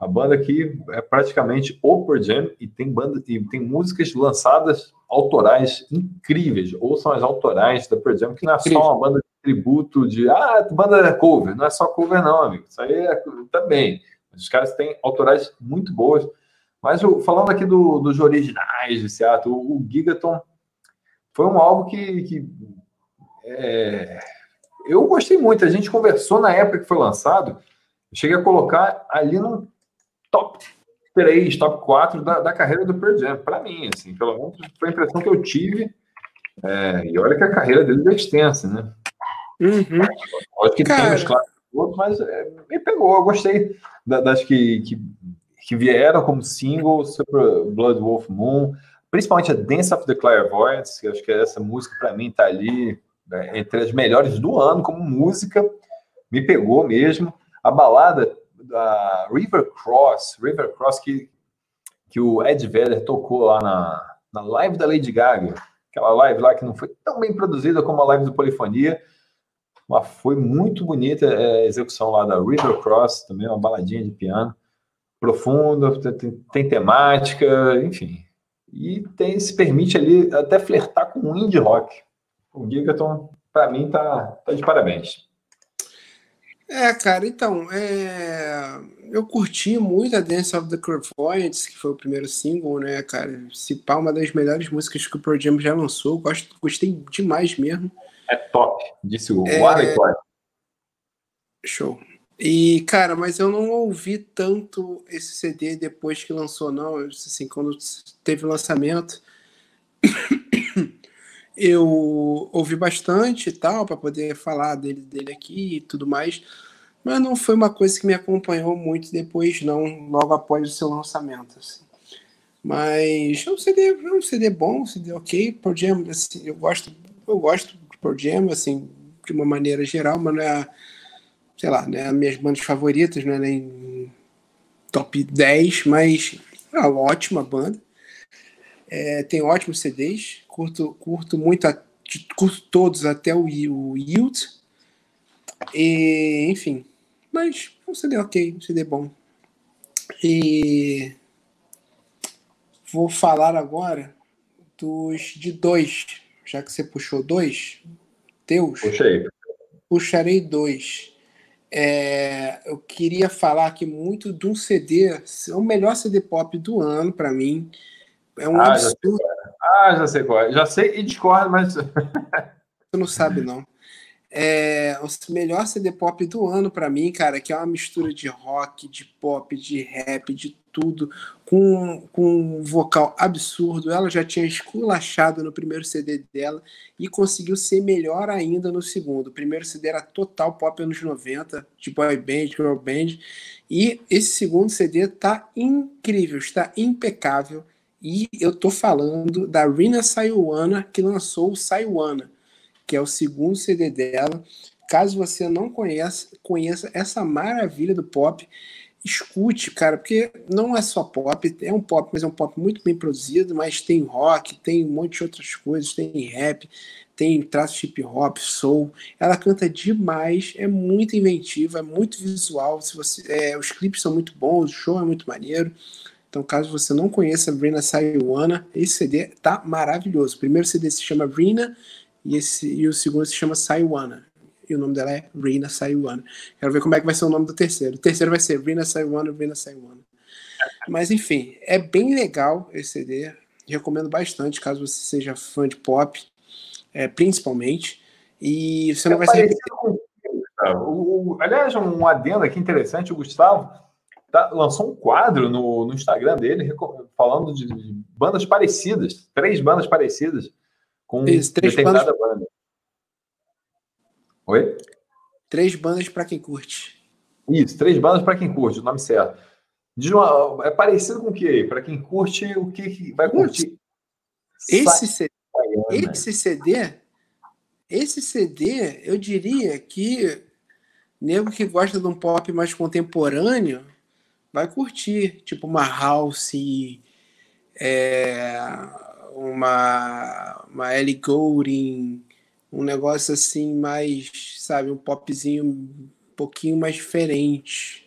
A banda aqui é praticamente o Pearl Jam e tem banda e tem músicas lançadas autorais incríveis. Ouçam as autorais da Pearl Jam, que não é só uma banda de tributo de ah, banda cover, não é só cover não, amigo. Isso aí é, também. Os caras têm autorais muito boas. Mas falando aqui do, dos originais de Seattle, o Gigaton foi um álbum que, que é, eu gostei muito. A gente conversou na época que foi lançado. Eu cheguei a colocar ali no top 3, top 4 da, da carreira do Pearl Jam, para mim, assim, pelo menos foi a impressão que eu tive. É, e olha que a carreira dele é extensa, né? Uhum. Acho que Cara... tem os clássicos, mas é, me pegou, eu gostei das que, que, que vieram como single, Super Blood Wolf Moon, principalmente a Dance of the Clairvoyance, que acho que essa música para mim tá ali né, entre as melhores do ano como música, me pegou mesmo. A balada da River Cross, River Cross que, que o Ed Vedder tocou lá na, na live da Lady Gaga. aquela live lá que não foi tão bem produzida como a live do Polifonia, mas foi muito bonita é, a execução lá da River Cross, também uma baladinha de piano, profunda, tem, tem temática, enfim. E tem, se permite ali até flertar com o indie rock. O Gigaton, para mim, tá, tá de parabéns. É, cara, então, é... eu curti muito a Dance of the Clairvoyants, que foi o primeiro single, né, cara? Se pá, uma das melhores músicas que o Pearl Jam já lançou, Gosto, gostei demais mesmo. É top, disse o é... Alex Show. E, cara, mas eu não ouvi tanto esse CD depois que lançou, não. Assim, quando teve o lançamento, eu ouvi bastante e tal, para poder falar dele, dele aqui e tudo mais, mas não foi uma coisa que me acompanhou muito depois, não, logo após o seu lançamento. Assim. Mas é um CD, é um CD bom, um CD ok, Pearl Jam, assim, eu gosto, eu gosto de Pearl Jam, assim, de uma maneira geral, mas não é, sei lá, né, as minhas bandas favoritas, não é nem top 10, mas é uma ótima banda. É, tem ótimos CDs, curto, curto muito, a, curto todos até o, o Yield. E, enfim, mas um CD ok, um CD bom. E vou falar agora dos de dois, já que você puxou dois, teus. Puxei. Puxarei dois. É, eu queria falar aqui muito de um CD, é o melhor CD pop do ano para mim. É um ah, absurdo. Ah, já sei qual é. Já sei e discordo, mas. Você não sabe, não. É o melhor CD pop do ano para mim, cara, que é uma mistura de rock, de pop, de rap, de tudo, com, com um vocal absurdo. Ela já tinha esculachado no primeiro CD dela e conseguiu ser melhor ainda no segundo. O primeiro CD era total pop anos 90, de boy band, girl band. E esse segundo CD tá incrível, está impecável. E eu tô falando da Rina Sayuana, que lançou o Sayuana, que é o segundo CD dela. Caso você não conheça, conheça essa maravilha do pop, escute, cara, porque não é só pop, é um pop, mas é um pop muito bem produzido, mas tem rock, tem um monte de outras coisas, tem rap, tem traços hip hop, soul. Ela canta demais, é muito inventiva, é muito visual. Se você, é, os clipes são muito bons, o show é muito maneiro. Então, caso você não conheça Rina Sayuana, esse CD tá maravilhoso. O primeiro CD se chama Rina e, esse, e o segundo se chama Sayuana. E o nome dela é Rina Sayuana. Quero ver como é que vai ser o nome do terceiro. O terceiro vai ser Rina Sayuana, Rina Sayuana. Mas enfim, é bem legal esse CD. Recomendo bastante, caso você seja fã de pop, é, principalmente. E você não é vai ser. Com... O, o, aliás, um adendo aqui interessante, o Gustavo tá, lançou um quadro no, no Instagram dele falando de, de, bandas parecidas, três bandas parecidas com Isso, três determinada bandas... banda. Oi? Três bandas para quem curte. Isso, três bandas para quem curte, o nome certo. Diz uma, é parecido com o que? Para quem curte, o que, que vai curtir? Esse CD, esse CD, esse CD, eu diria que nego que gosta de um pop mais contemporâneo vai curtir, tipo uma house, é, uma, uma Ellie Goulding, um negócio assim mais, sabe, um popzinho um pouquinho mais diferente.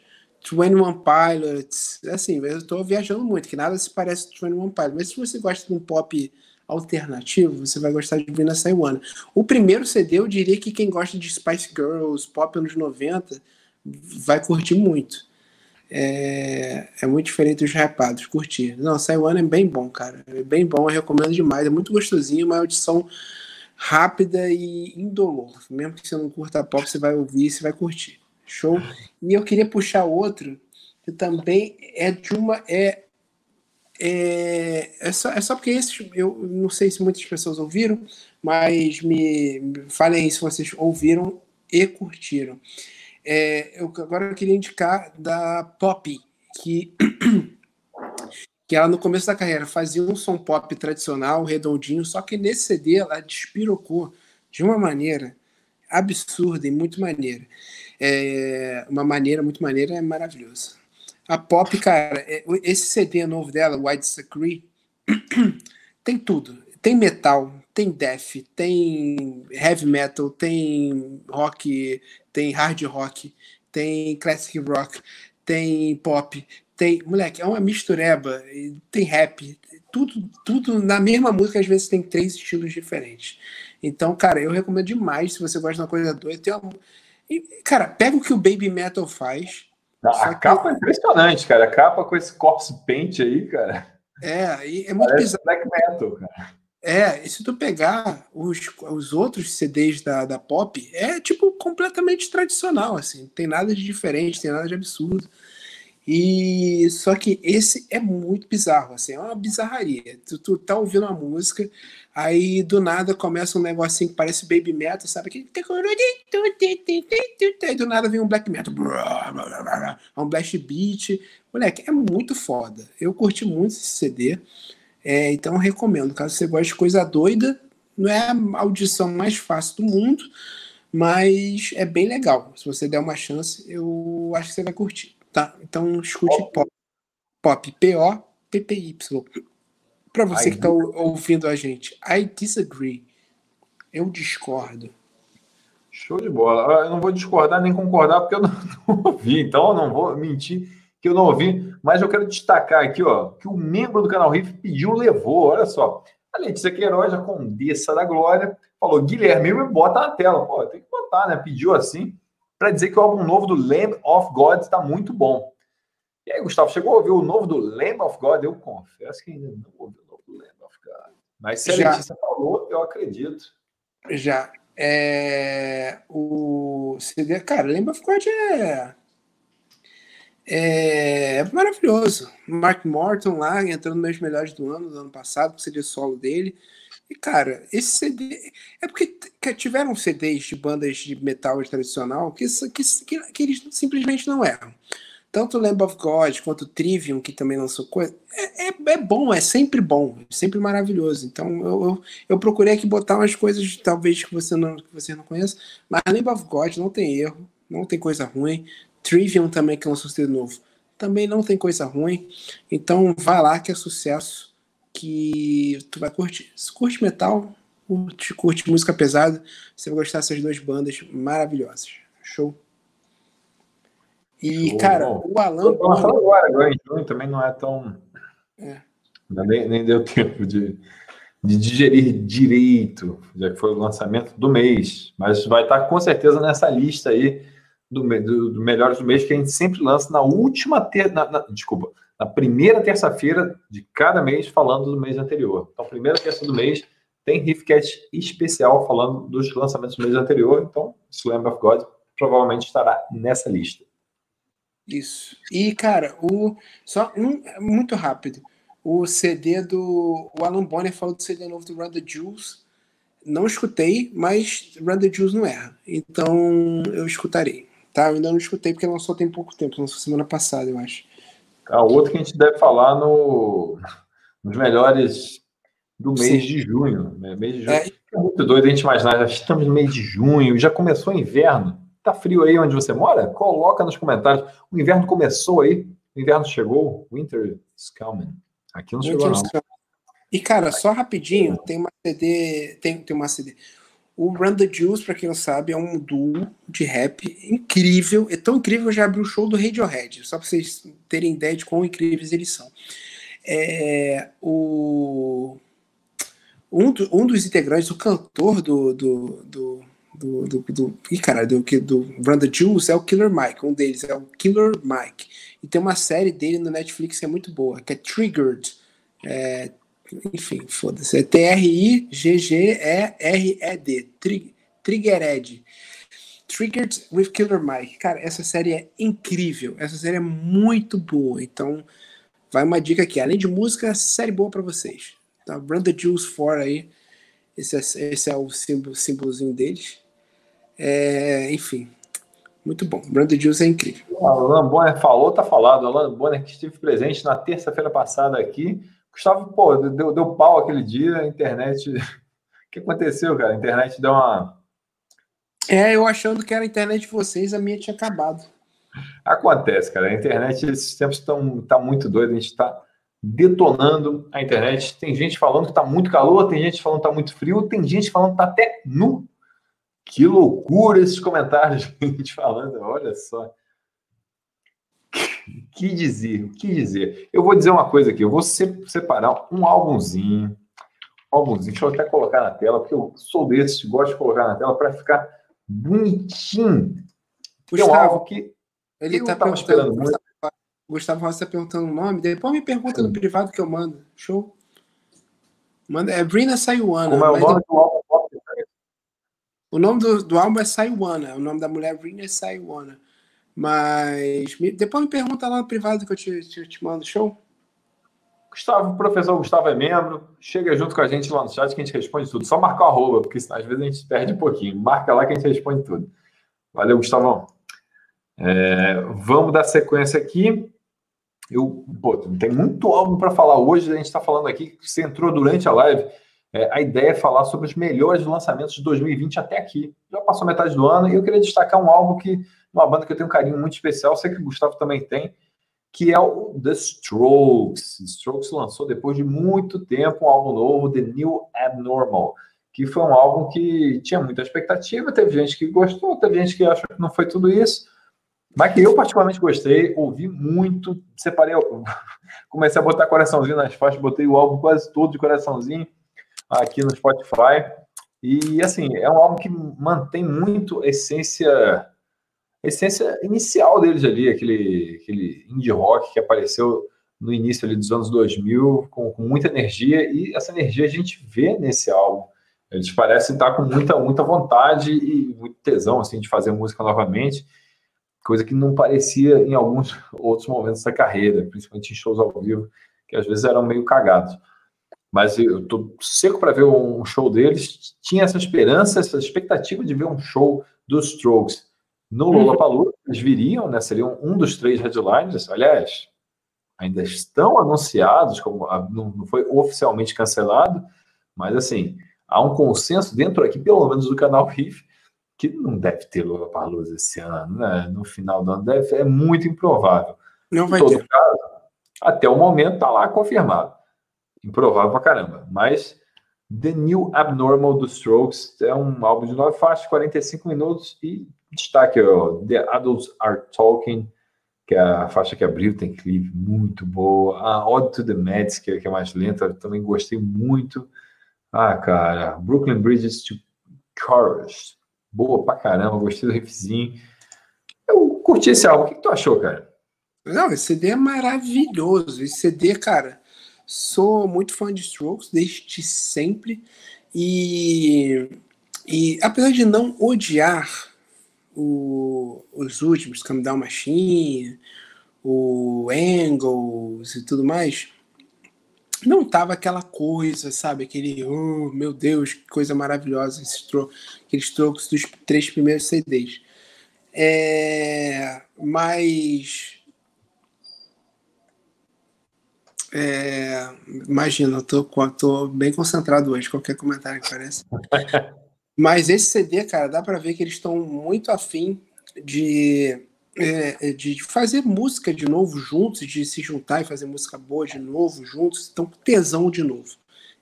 21 Pilots, assim, eu estou viajando muito, que nada se parece com 21 Pilots, mas se você gosta de um pop alternativo, você vai gostar de Vina Saiwana. O primeiro CD, eu diria que quem gosta de Spice Girls, pop anos 90, vai curtir muito é, é muito diferente dos rapados, curti. Não, Saiwan é bem bom, cara. É bem bom, eu recomendo demais. É muito gostosinho, uma audição rápida e indolor. Mesmo que você não curta pop, você vai ouvir você vai curtir. Show? E eu queria puxar outro, que também é de uma. É, é, é, só, é só porque esse, eu não sei se muitas pessoas ouviram, mas me, me falem se vocês ouviram e curtiram. É, eu, agora eu queria indicar da Pop, que, que ela no começo da carreira fazia um som pop tradicional, redondinho, só que nesse CD ela despirocou de uma maneira absurda e muito maneira. É, uma maneira muito maneira é maravilhosa. A Pop, cara, é, esse CD novo dela, White Secret, tem tudo. Tem metal, tem death, tem heavy metal, tem rock, tem hard rock, tem classic rock, tem pop, tem. Moleque, é uma mistureba, tem rap, tudo, tudo na mesma música, às vezes tem três estilos diferentes. Então, cara, eu recomendo demais se você gosta de uma coisa doida. Tem uma... e, cara, pega o que o Baby Metal faz. A capa é impressionante, cara. A capa com esse corpse paint aí, cara. É, e é muito Parece bizarro. Black metal, cara. É, se tu pegar os, os outros CDs da, da Pop, é tipo completamente tradicional, assim, não tem nada de diferente, tem nada de absurdo. E só que esse é muito bizarro, assim, é uma bizarraria. Tu, tu tá ouvindo uma música, aí do nada começa um negocinho que parece baby metal, sabe? Aí do nada vem um black metal, um blast beat. Moleque, é muito foda. Eu curti muito esse CD. É, então recomendo, caso você goste de coisa doida, não é a audição mais fácil do mundo, mas é bem legal. Se você der uma chance, eu acho que você vai curtir. Tá? Então escute pop. Pop, P-O-P-P-Y. Para você I que está ouvindo a gente, I disagree. Eu discordo. Show de bola. Eu não vou discordar nem concordar porque eu não, não ouvi, então eu não vou mentir que eu não ouvi, mas eu quero destacar aqui, ó, que o membro do canal Riff pediu, levou, olha só. A Letícia Queiroz, a Condessa da Glória, falou: Guilherme, me bota na tela. Pô, tem que botar, né? Pediu assim, para dizer que o álbum novo do Lamb of God está muito bom. E aí, Gustavo, chegou a ouvir o novo do Lamb of God? Eu confesso que ainda não ouvi o novo do Lamb of God. Mas se a Já. Letícia falou, eu acredito. Já. É, o CD, cara, Lamb of God é é maravilhoso. Mark Morton lá, entrando nos melhores do ano, do ano passado, com o CD solo dele. E, cara, esse CD. É porque tiveram CDs de bandas de metal tradicional que, que, que, que eles simplesmente não erram. Tanto Lamb of God quanto Trivium, que também lançou coisa. É, é, é, bom, é sempre bom, é sempre maravilhoso. Então eu, eu, eu, procurei aqui botar umas coisas, talvez, que você não, que você não conheça. Mas Lamb of God não tem erro, não tem coisa ruim. Trivium também, que é um sucesso novo, também não tem coisa ruim. Então vai lá que é sucesso que tu vai curtir. Se curte metal, curte, curte música pesada, você vai gostar dessas duas bandas maravilhosas. Show? E, Show, cara, bom. o Alan. agora, agora em junho também não é tão. É. Nem, nem deu tempo de, de digerir direito, já que foi o lançamento do mês. Mas vai estar com certeza nessa lista aí do, do, do Melhores do Mês, que a gente sempre lança na última ter, na, na, desculpa, na primeira terça-feira de cada mês, falando do mês anterior. Então, primeira terça do mês tem Riffcast especial falando dos lançamentos do mês anterior. Então, Slam of God provavelmente estará nessa lista. Isso. E, cara, o só um, muito rápido. O CD do. O Alan Bonner falou do CD novo do Run the. Não escutei, mas Run the não erra. Então eu escutarei. Tá, eu ainda não escutei porque lançou tem pouco tempo, lançou semana passada, eu acho. A outra que a gente deve falar no, nos melhores do mês Sim. de junho. Né? Mês de junho. É... é muito doido a gente imaginar, já estamos no mês de junho, já começou o inverno. Tá frio aí onde você mora? Coloca nos comentários. O inverno começou aí? O inverno chegou? Winter is coming. Aqui não chegou, não. E, cara, só rapidinho, tem uma CD. Tem, tem uma CD. O Run the Juice, pra quem não sabe, é um duo de rap incrível. É tão incrível que eu já abri o show do Radiohead, só pra vocês terem ideia de quão incríveis eles são. É, o, um, do, um dos integrantes, o cantor do. do, do do, do, do, ih, cara, do, do Run the é o Killer Mike, um deles é o Killer Mike. E tem uma série dele no Netflix que é muito boa, que é Triggered. É, enfim, foda-se. É T-R-I-G-G-E-R-E-D. Triggered. Triggered with Killer Mike. Cara, essa série é incrível. Essa série é muito boa. Então, vai uma dica aqui. Além de música, série boa para vocês. Tá? Run the Juice for aí. Esse é, esse é o símbolo, símbolozinho deles. É, enfim, muito bom. The Juice é incrível. Alan Bonner falou, tá falado. Alan Bonner que esteve presente na terça-feira passada aqui Gustavo, pô, deu, deu pau aquele dia, a internet. o que aconteceu, cara? A internet deu uma. É, eu achando que era a internet de vocês, a minha tinha acabado. Acontece, cara. A internet, esses tempos estão tá muito doido, a gente está detonando a internet. Tem gente falando que está muito calor, tem gente falando que está muito frio, tem gente falando que está até nu. Que loucura esses comentários, gente falando, olha só. Que dizer, o que dizer? Eu vou dizer uma coisa aqui, eu vou separar um álbumzinho, um álbumzinho, deixa eu até colocar na tela, porque eu sou desses, gosto de colocar na tela para ficar bonitinho. Gustavo, Tem um álbum que ele está esperando muito. Gustavo Rossi está perguntando o nome, depois me pergunta no privado que eu mando. Show? Manda, é Brina Sayuana. Como é o nome do álbum? O nome do, do álbum é Sayuana. O nome da mulher Brina é Sayuana. Mas me, depois me pergunta lá no privado que eu te, te, te mando. Show? Gustavo, o professor Gustavo é membro. Chega junto com a gente lá no chat que a gente responde tudo. Só marcar o arroba, porque às vezes a gente perde um pouquinho. Marca lá que a gente responde tudo. Valeu, Gustavão. É, vamos dar sequência aqui. Eu, pô, tem muito álbum para falar hoje. A gente está falando aqui, você entrou durante a live. É, a ideia é falar sobre os melhores lançamentos de 2020 até aqui. Já passou metade do ano e eu queria destacar um álbum que, uma banda que eu tenho um carinho muito especial, sei que o Gustavo também tem, que é o The Strokes. The Strokes lançou depois de muito tempo um álbum novo, The New Abnormal, que foi um álbum que tinha muita expectativa. Teve gente que gostou, teve gente que achou que não foi tudo isso. Mas que eu particularmente gostei, ouvi muito, separei, comecei a botar coraçãozinho nas faixas, botei o álbum quase todo de coraçãozinho aqui no Spotify. E assim, é um álbum que mantém muito essência, a essência inicial deles ali, aquele, aquele indie rock que apareceu no início ali dos anos 2000 com, com muita energia e essa energia a gente vê nesse álbum. Eles parecem estar com muita, muita vontade e muito tesão assim, de fazer música novamente coisa que não parecia em alguns outros momentos da carreira, principalmente em shows ao vivo, que às vezes eram meio cagados. Mas eu tô seco para ver um show deles. Tinha essa esperança, essa expectativa de ver um show dos Strokes no uhum. Lollapalooza. Eles viriam, né? Seriam um dos três headliners. Aliás, ainda estão anunciados, como não foi oficialmente cancelado, mas assim, há um consenso dentro aqui, pelo menos do canal Riff, que não deve ter Lollapalooza esse ano, né? No final do ano deve, é muito improvável. Não vai em todo ter. caso, até o momento está lá confirmado. Improvável pra caramba. Mas The New Abnormal dos Strokes é um álbum de nove faixas, 45 minutos e destaque ó, The Adults Are Talking, que é a faixa que abriu, tem clipe muito boa. A Ode to the Meds, que é, que é mais lenta, também gostei muito. Ah, cara, Brooklyn Bridges to Chorus, boa pra caramba, gostei do riffzinho. Eu curti esse álbum. O que, que tu achou, cara? Não, esse CD é maravilhoso. Esse CD, cara, sou muito fã de Strokes desde sempre. E, e apesar de não odiar o, os últimos, Come Down Machine, o Angles e tudo mais, não tava aquela coisa, sabe? Aquele, oh, meu Deus, que coisa maravilhosa, esse tro aqueles trocos dos três primeiros CDs. É, mas. É, imagina, eu tô, tô bem concentrado hoje, qualquer comentário que apareça. Mas esse CD, cara, dá para ver que eles estão muito afim de é, é, de fazer música de novo juntos, de se juntar e fazer música boa de novo juntos, estão com tesão de novo.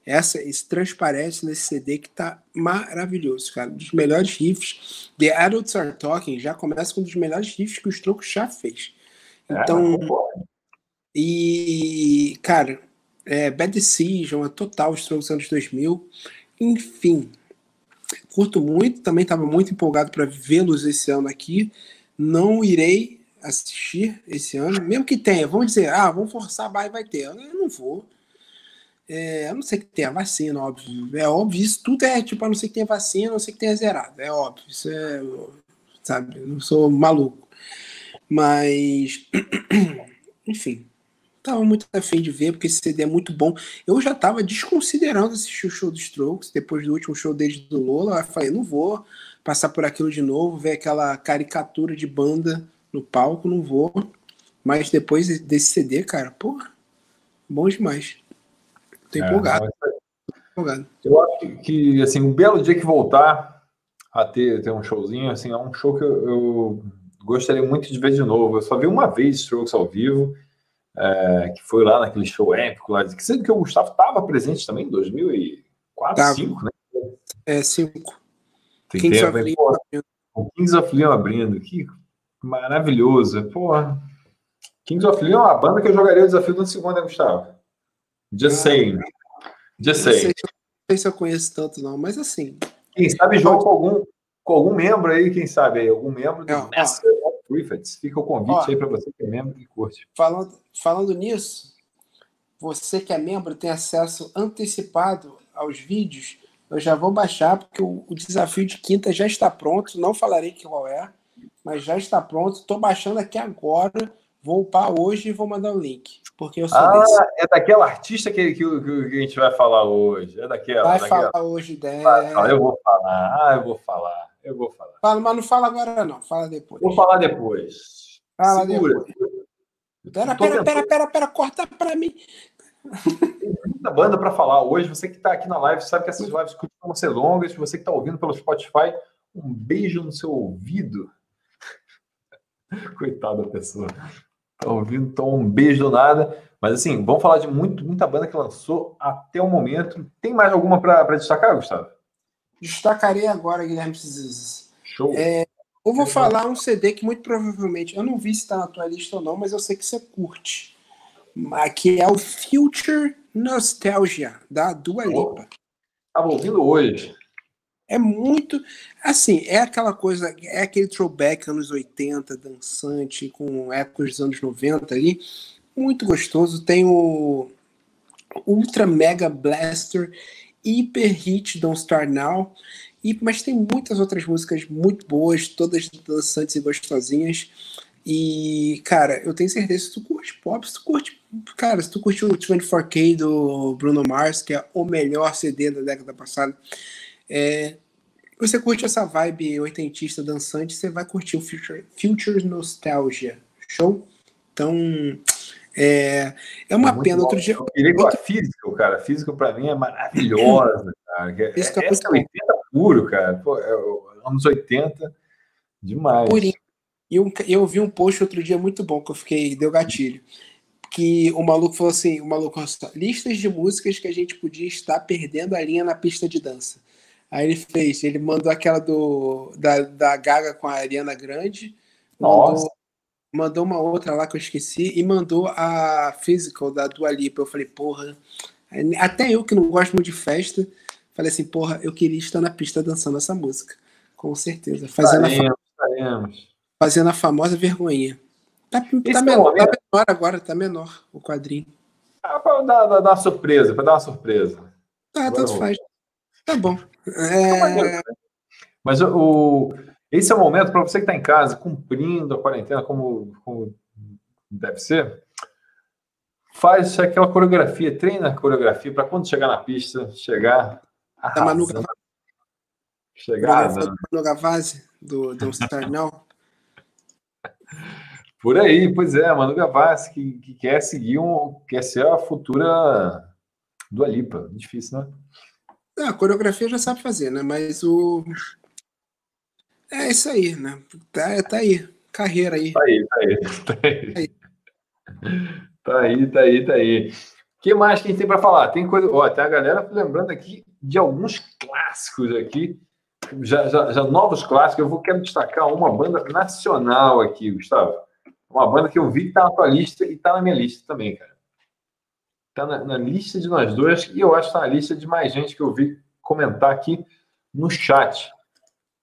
Essa, isso transparece nesse CD que tá maravilhoso, cara. Um dos melhores riffs. The Adults Are Talking já começa com um dos melhores riffs que o Strokes já fez. É, então. É, e, cara, é, Bad Decision, é total Strokes anos 2000. Enfim, curto muito. Também estava muito empolgado para vê-los esse ano aqui não irei assistir esse ano, mesmo que tenha, vamos dizer, ah, vamos forçar a e vai ter. Eu não vou. É, a não ser que tenha vacina, óbvio. É óbvio, isso tudo é tipo, a não ser que tenha vacina, a não ser que tenha zerado. É óbvio, isso é, sabe, não sou maluco. Mas, enfim, tava muito afim de ver, porque esse CD é muito bom. Eu já tava desconsiderando assistir o show dos Strokes, depois do último show deles do Lola, eu falei, não vou passar por aquilo de novo, ver aquela caricatura de banda no palco, não vou. Mas depois desse CD, cara, porra, bom demais. Tô é, empolgado. empolgado. Eu acho que, assim, um belo dia que voltar a ter, ter um showzinho, assim, é um show que eu, eu gostaria muito de ver de novo. Eu só vi uma vez Strokes ao vivo é, que foi lá naquele show épico lá, que sendo que o Gustavo estava presente também em 2004, 2005, né? É, 5. Tem Kings tempo, Leon. O Kings of Leon abrindo, que maravilhoso. Porra. Kings of Leon é uma banda que eu jogaria o desafio do segundo, né, Gustavo? Just ah, saying. Just saying. Não sei se eu conheço tanto, não, mas assim. Quem sabe joga com algum, com algum membro aí, quem sabe aí, algum membro do Prefects. Fica o convite ó, aí para você que é membro e curte. Falando, falando nisso, você que é membro tem acesso antecipado aos vídeos. Eu já vou baixar, porque o, o desafio de quinta já está pronto. Não falarei qual é, mas já está pronto. Estou baixando aqui agora. Vou upar hoje e vou mandar o link. Porque eu sou ah, desse. é daquela artista que, que, que, a gente vai falar hoje. É daquela. Vai daquela. falar hoje dela. Eu vou falar. Ah, eu vou falar. Eu vou falar. Fala, mas não fala agora, não. Fala depois. Vou falar depois. Fala Segura. depois. Pera, pera, pera, pera, pera, corta para mim. Tem muita banda para falar hoje. Você que está aqui na live sabe que essas lives costumam ser longas. Você que está ouvindo pelo Spotify, um beijo no seu ouvido. Coitada da pessoa. Tá ouvindo, então um beijo do nada. Mas assim, vamos falar de muito, muita banda que lançou até o momento. Tem mais alguma para destacar, Gustavo? Destacarei agora, Guilherme Show. É, eu vou falar um CD que muito provavelmente, eu não vi se está na tua lista ou não, mas eu sei que você curte. Que é o Future Nostalgia, da Dua Lipa. Estava ouvindo hoje. É muito. Assim, é aquela coisa. É aquele throwback anos 80, dançante, com ecos dos anos 90 ali. Muito gostoso. Tem o Ultra Mega Blaster Hyper Hit Don't Start Now. E, mas tem muitas outras músicas muito boas, todas dançantes e gostosinhas. E, cara, eu tenho certeza se tu curte pop, se tu curte. Cara, se tu curte o 24K do Bruno Mars, que é o melhor CD da década passada, é, você curte essa vibe oitentista dançante, você vai curtir o Future, Future Nostalgia. Show? Então, é, é uma é pena. Bom. Outro dia. Eu com a física, cara. A física para mim é maravilhosa, cara. É, é, é 80 puro, cara. Pô, é, anos 80, demais. Purinho. E um, eu vi um post outro dia muito bom que eu fiquei, deu gatilho. Que o maluco falou assim: o maluco, listas de músicas que a gente podia estar perdendo a linha na pista de dança. Aí ele fez, ele mandou aquela do da, da Gaga com a Ariana Grande. Nossa. Mandou, mandou uma outra lá que eu esqueci e mandou a Physical da Dua Lipa. Eu falei, porra, até eu que não gosto muito de festa, falei assim, porra, eu queria estar na pista dançando essa música. Com certeza. Fazendo, estaremos, a, fazendo a famosa vergonhinha. Tá, tá menor, tá menor agora, tá menor o quadrinho. Ah, pra dar, dar, dar uma surpresa, pra dar uma surpresa. Tá, tanto faz. Tá bom. É... Mas o, esse é o momento para você que está em casa, cumprindo a quarentena como, como deve ser. Faz aquela coreografia, treina a coreografia para quando chegar na pista, chegar. Da Manu. Chegar. Manu Gavazzi, do Don't Start Now. Por aí, pois é, Manu Gavassi, que, que, quer seguir um. quer ser a futura do Alipa. Difícil, né? É, a coreografia já sabe fazer, né? Mas o. É isso aí, né? Tá, tá aí. Carreira aí. Tá aí, tá aí. Tá aí, tá aí, tá aí. Tá aí. O que mais que a gente tem para falar? Tem coisa. Ó, tem a galera lembrando aqui de alguns clássicos aqui. Já, já, já novos clássicos. Eu vou quero destacar uma banda nacional aqui, Gustavo. Uma banda que eu vi que tá na tua lista e tá na minha lista também, cara. Tá na, na lista de nós dois e eu acho que tá na lista de mais gente que eu vi comentar aqui no chat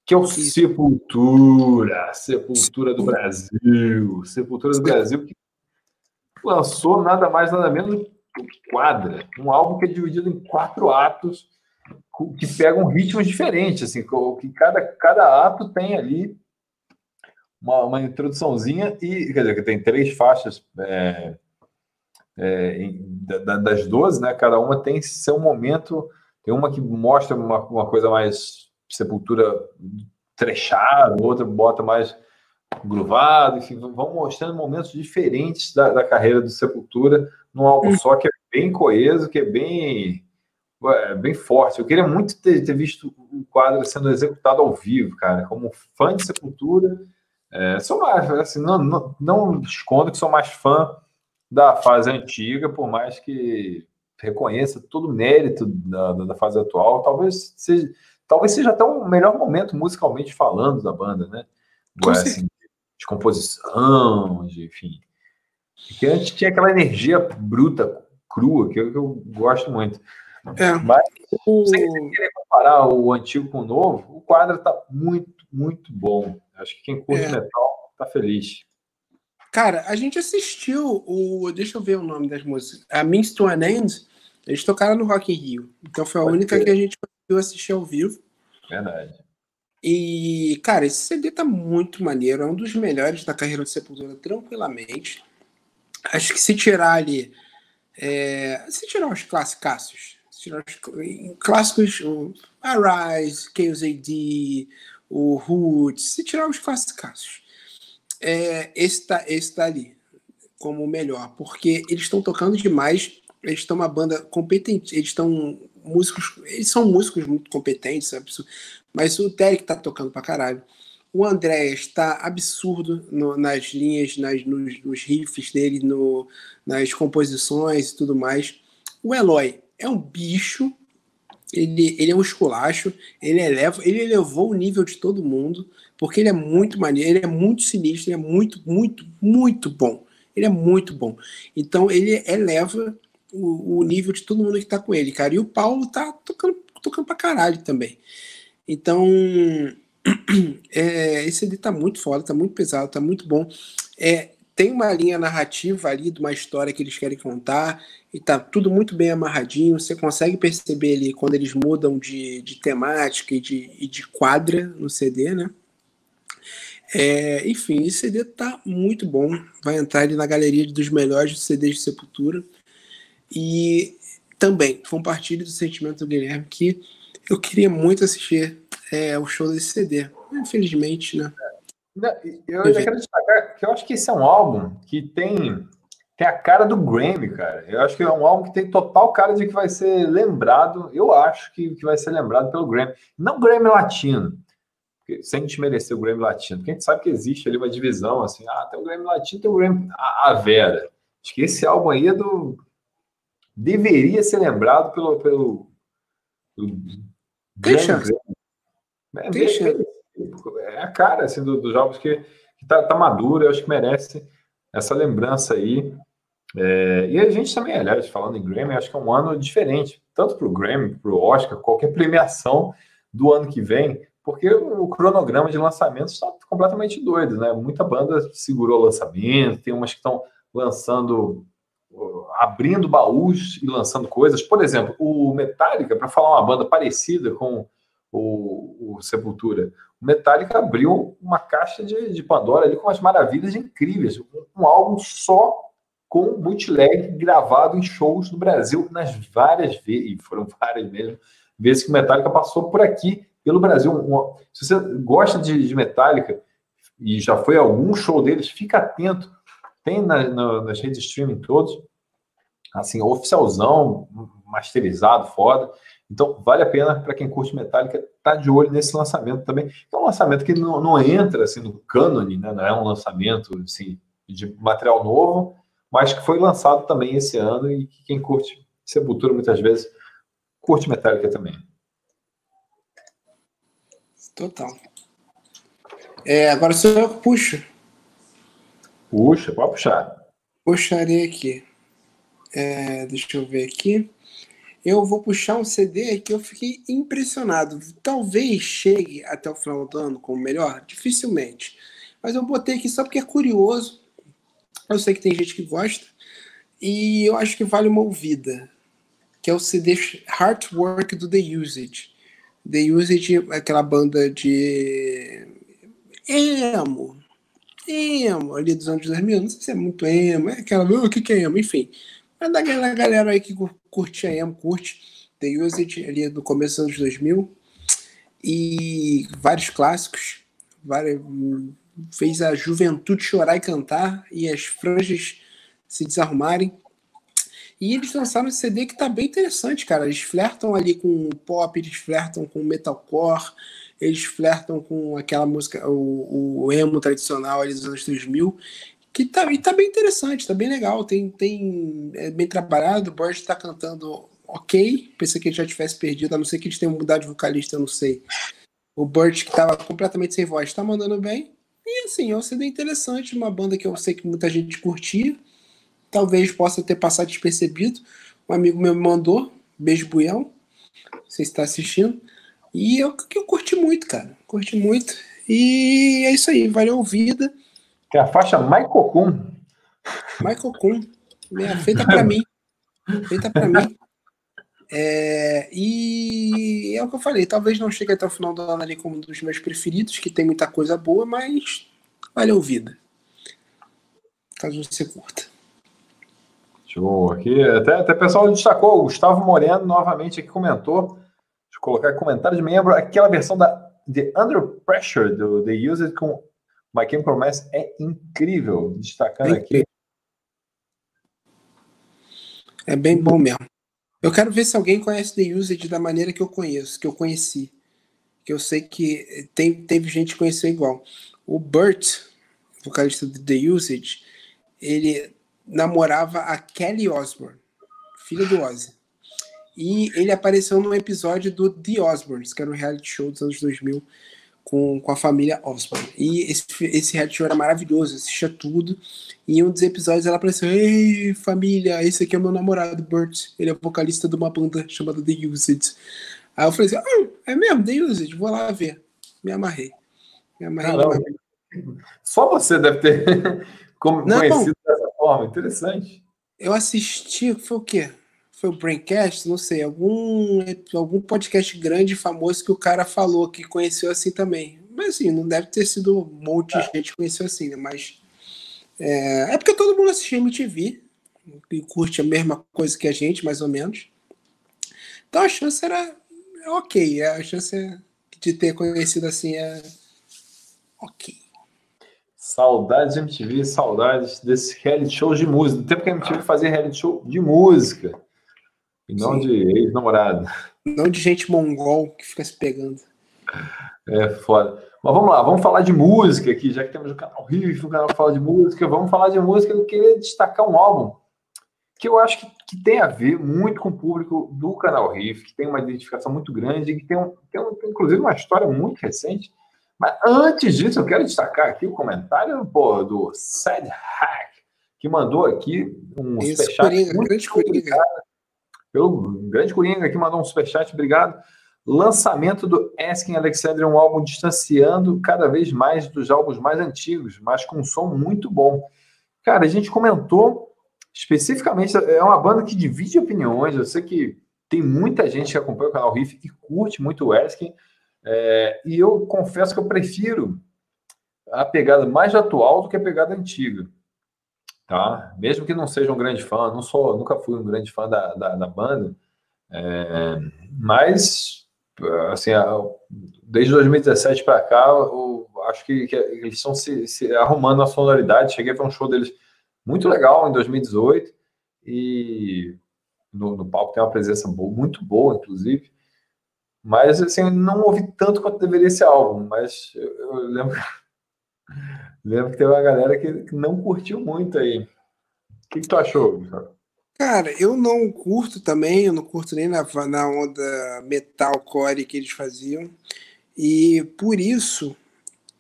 que é o Sepultura, Sepultura do Brasil, Sepultura do Brasil, que lançou nada mais, nada menos que Quadra, um álbum que é dividido em quatro atos, que pegam ritmos diferentes, assim, que cada, cada ato tem ali uma, uma introduçãozinha e, quer dizer, que tem três faixas é, é, em, da, das 12, né? Cada uma tem seu momento, tem uma que mostra uma, uma coisa mais Sepultura trechado, outra bota mais gruvado, enfim, vão mostrando momentos diferentes da, da carreira do Sepultura num álbum hum. só que é bem coeso, que é bem é, bem forte. Eu queria muito ter, ter, visto o quadro sendo executado ao vivo, cara, como fã de Sepultura. É, sou mais, assim, não, não, não escondo que sou mais fã da fase antiga, por mais que reconheça todo o mérito da, da fase atual, talvez seja, talvez seja até um melhor momento musicalmente falando da banda, né? Do, assim, de composição, de, enfim. Porque antes tinha aquela energia bruta, crua, que eu, que eu gosto muito. É. Mas, o... se você querer comparar o antigo com o novo, o quadro está muito, muito bom. Acho que quem curte é. metal está feliz. Cara, a gente assistiu o. Deixa eu ver o nome das músicas. A Means to an End. Eles tocaram no Rock in Rio. Então foi a Pode única ser. que a gente conseguiu assistir ao vivo. Verdade. E, cara, esse CD tá muito maneiro. É um dos melhores da carreira de Sepultura, tranquilamente. Acho que se tirar ali. É, se tirar os clássicos, se tirar os clássicos, o Arise, Chaos AD, o Roots, se tirar os clássicos, é, esse, tá, esse tá ali como o melhor, porque eles estão tocando demais, eles estão uma banda competente, eles estão músicos, eles são músicos muito competentes, mas o Derek tá tocando pra caralho. O André está absurdo no, nas linhas, nas, nos, nos, riffs dele, no, nas composições e tudo mais. O Eloy é um bicho, ele, ele é um esculacho, ele eleva, ele elevou o nível de todo mundo, porque ele é muito maneiro, ele é muito sinistro, ele é muito, muito, muito bom. Ele é muito bom. Então ele eleva o, o nível de todo mundo que tá com ele, cara. E o Paulo tá tocando, tocando pra caralho também. Então, é, esse CD tá muito foda, tá muito pesado, tá muito bom. É, tem uma linha narrativa ali de uma história que eles querem contar e tá tudo muito bem amarradinho. Você consegue perceber ali quando eles mudam de, de temática e de, e de quadra no CD, né? É, enfim, esse CD tá muito bom. Vai entrar ali na galeria dos melhores CDs de Sepultura. E também compartilho do sentimento do Guilherme que eu queria muito assistir é, o show desse CD. Infelizmente, né? Eu já quero destacar que eu acho que esse é um álbum que tem, tem a cara do Grammy, cara. Eu acho que é um álbum que tem total cara de que vai ser lembrado. Eu acho que, que vai ser lembrado pelo Grammy. Não Grammy Latino, sem desmerecer o Grammy Latino, porque a gente sabe que existe ali uma divisão assim: ah, tem o Grammy Latino, tem o Grammy. A, a Vera. Acho que esse álbum aí é do. Deveria ser lembrado pelo. pelo, pelo Deixa. É, Deixa. É a cara assim, dos do jogos que, que tá, tá maduro, eu acho que merece essa lembrança aí. É, e a gente também, aliás, falando em Grammy, acho que é um ano diferente, tanto para o Grammy, para o Oscar, qualquer premiação do ano que vem, porque o cronograma de lançamentos está completamente doido, né? Muita banda segurou o lançamento, tem umas que estão lançando, abrindo baús e lançando coisas. Por exemplo, o Metallica, para falar uma banda parecida com o, o Sepultura. O Metallica abriu uma caixa de, de Pandora ali com umas maravilhas incríveis. Um, um álbum só com bootleg gravado em shows no Brasil nas várias vezes, e foram várias mesmo, vezes que o Metallica passou por aqui, pelo Brasil. Se você gosta de, de, Metallica e já foi a algum show deles, fica atento. Tem na, na, nas redes de streaming todos, assim, oficialzão, masterizado, foda. Então, vale a pena para quem curte Metallica estar tá de olho nesse lançamento também. É um lançamento que não, não entra assim, no cânone, né? não é um lançamento assim, de material novo, mas que foi lançado também esse ano e que quem curte Sepultura muitas vezes curte Metallica também. Total. É, agora sou eu que puxo. Puxa, pode puxar. Puxarei aqui. É, deixa eu ver aqui eu vou puxar um CD que eu fiquei impressionado. Talvez chegue até o final do ano como melhor, dificilmente. Mas eu botei aqui só porque é curioso. Eu sei que tem gente que gosta. E eu acho que vale uma ouvida. Que é o CD Heartwork do The Usage. The Usage é aquela banda de emo. Emo, ali dos anos 2000. Não sei se é muito emo. É aquela, o que, que é emo? Enfim. É daquela galera aí que curte a emo, curte The Usage ali do começo dos anos 2000 e vários clássicos, fez a juventude chorar e cantar e as franjas se desarrumarem. E eles lançaram esse CD que tá bem interessante, cara. Eles flertam ali com pop, eles flertam com metalcore, eles flertam com aquela música, o, o emo tradicional ali dos anos 2000, que tá, e tá bem interessante, tá bem legal, tem, tem é bem trabalhado, o Burt tá cantando ok, pensei que ele já tivesse perdido, a não ser que eles tenham mudado de vocalista, eu não sei. O Burt, que tava completamente sem voz, tá mandando bem. E assim, é um CD interessante, uma banda que eu sei que muita gente curtia. Talvez possa ter passado despercebido. Um amigo meu me mandou, beijo Buião, você está assistindo. E eu, eu curti muito, cara. Curti muito. E é isso aí, valeu ouvida. Que é a faixa Michael Kuhn. Michael Kuhn. É, feita para mim. Feita para mim. É, e é o que eu falei, talvez não chegue até o final do ano ali como um dos meus preferidos, que tem muita coisa boa, mas vale ouvida. Caso você curta. Show. Aqui, até, até o pessoal destacou, o Gustavo Moreno novamente aqui comentou. Deixa eu colocar comentário de membro. Aquela versão da The Under Pressure do The Used com My Chemical Romance é incrível. Destacando é aqui. É bem bom mesmo. Eu quero ver se alguém conhece The Used da maneira que eu conheço, que eu conheci. Que eu sei que tem, teve gente que conheceu igual. O Burt, vocalista do The Used, ele namorava a Kelly Osbourne, filha do Ozzy. E ele apareceu num episódio do The Osbournes, que era um reality show dos anos 2000 com, com a família Osbourne. E esse, esse reality show era maravilhoso, assistia tudo. E em um dos episódios ela apareceu: Ei, família, esse aqui é o meu namorado, Burt. Ele é vocalista de uma banda chamada The Used. Aí eu falei assim: ah, é mesmo, The Used, vou lá ver. Me amarrei. Me amarrei. Só você deve ter conhecido dessa forma, interessante. Eu assisti, foi o quê? Foi o Braincast? Não sei, algum, algum podcast grande, famoso que o cara falou que conheceu assim também. Mas assim, não deve ter sido um monte de é. gente que conheceu assim, né? Mas é, é porque todo mundo assiste MTV e curte a mesma coisa que a gente, mais ou menos. Então a chance era ok, a chance de ter conhecido assim é ok. Saudades de MTV, saudades desse reality show de música. No tempo que a MTV fazia reality show de música. E não Sim. de ex-namorado. Não de gente mongol que fica se pegando. É foda. Mas vamos lá, vamos falar de música aqui, já que temos o canal Riff, o canal que fala de música, vamos falar de música. Eu queria destacar um álbum que eu acho que, que tem a ver muito com o público do canal Riff, que tem uma identificação muito grande, que tem, um, tem, um, tem inclusive uma história muito recente mas antes disso, eu quero destacar aqui o comentário pô, do Sad Hack, que mandou aqui um superchat. Coringa, muito grande Coringa. Pelo grande Coringa que mandou um superchat, obrigado. Lançamento do Asking Alexander, um álbum distanciando cada vez mais dos álbuns mais antigos, mas com um som muito bom. Cara, a gente comentou especificamente, é uma banda que divide opiniões. Eu sei que tem muita gente que acompanha o canal Riff e curte muito o Asking. É, e eu confesso que eu prefiro a pegada mais atual do que a pegada antiga. Tá? Mesmo que não seja um grande fã, não sou, nunca fui um grande fã da, da, da banda, é, mas assim, desde 2017 para cá, eu acho que, que eles estão se, se, arrumando a sonoridade. Cheguei para um show deles muito legal em 2018 e no, no palco tem uma presença boa, muito boa, inclusive. Mas, assim, não ouvi tanto quanto deveria esse álbum, mas eu, eu lembro, lembro que teve uma galera que não curtiu muito aí. O que, que tu achou, Cara, eu não curto também, eu não curto nem na, na onda metalcore que eles faziam. E por isso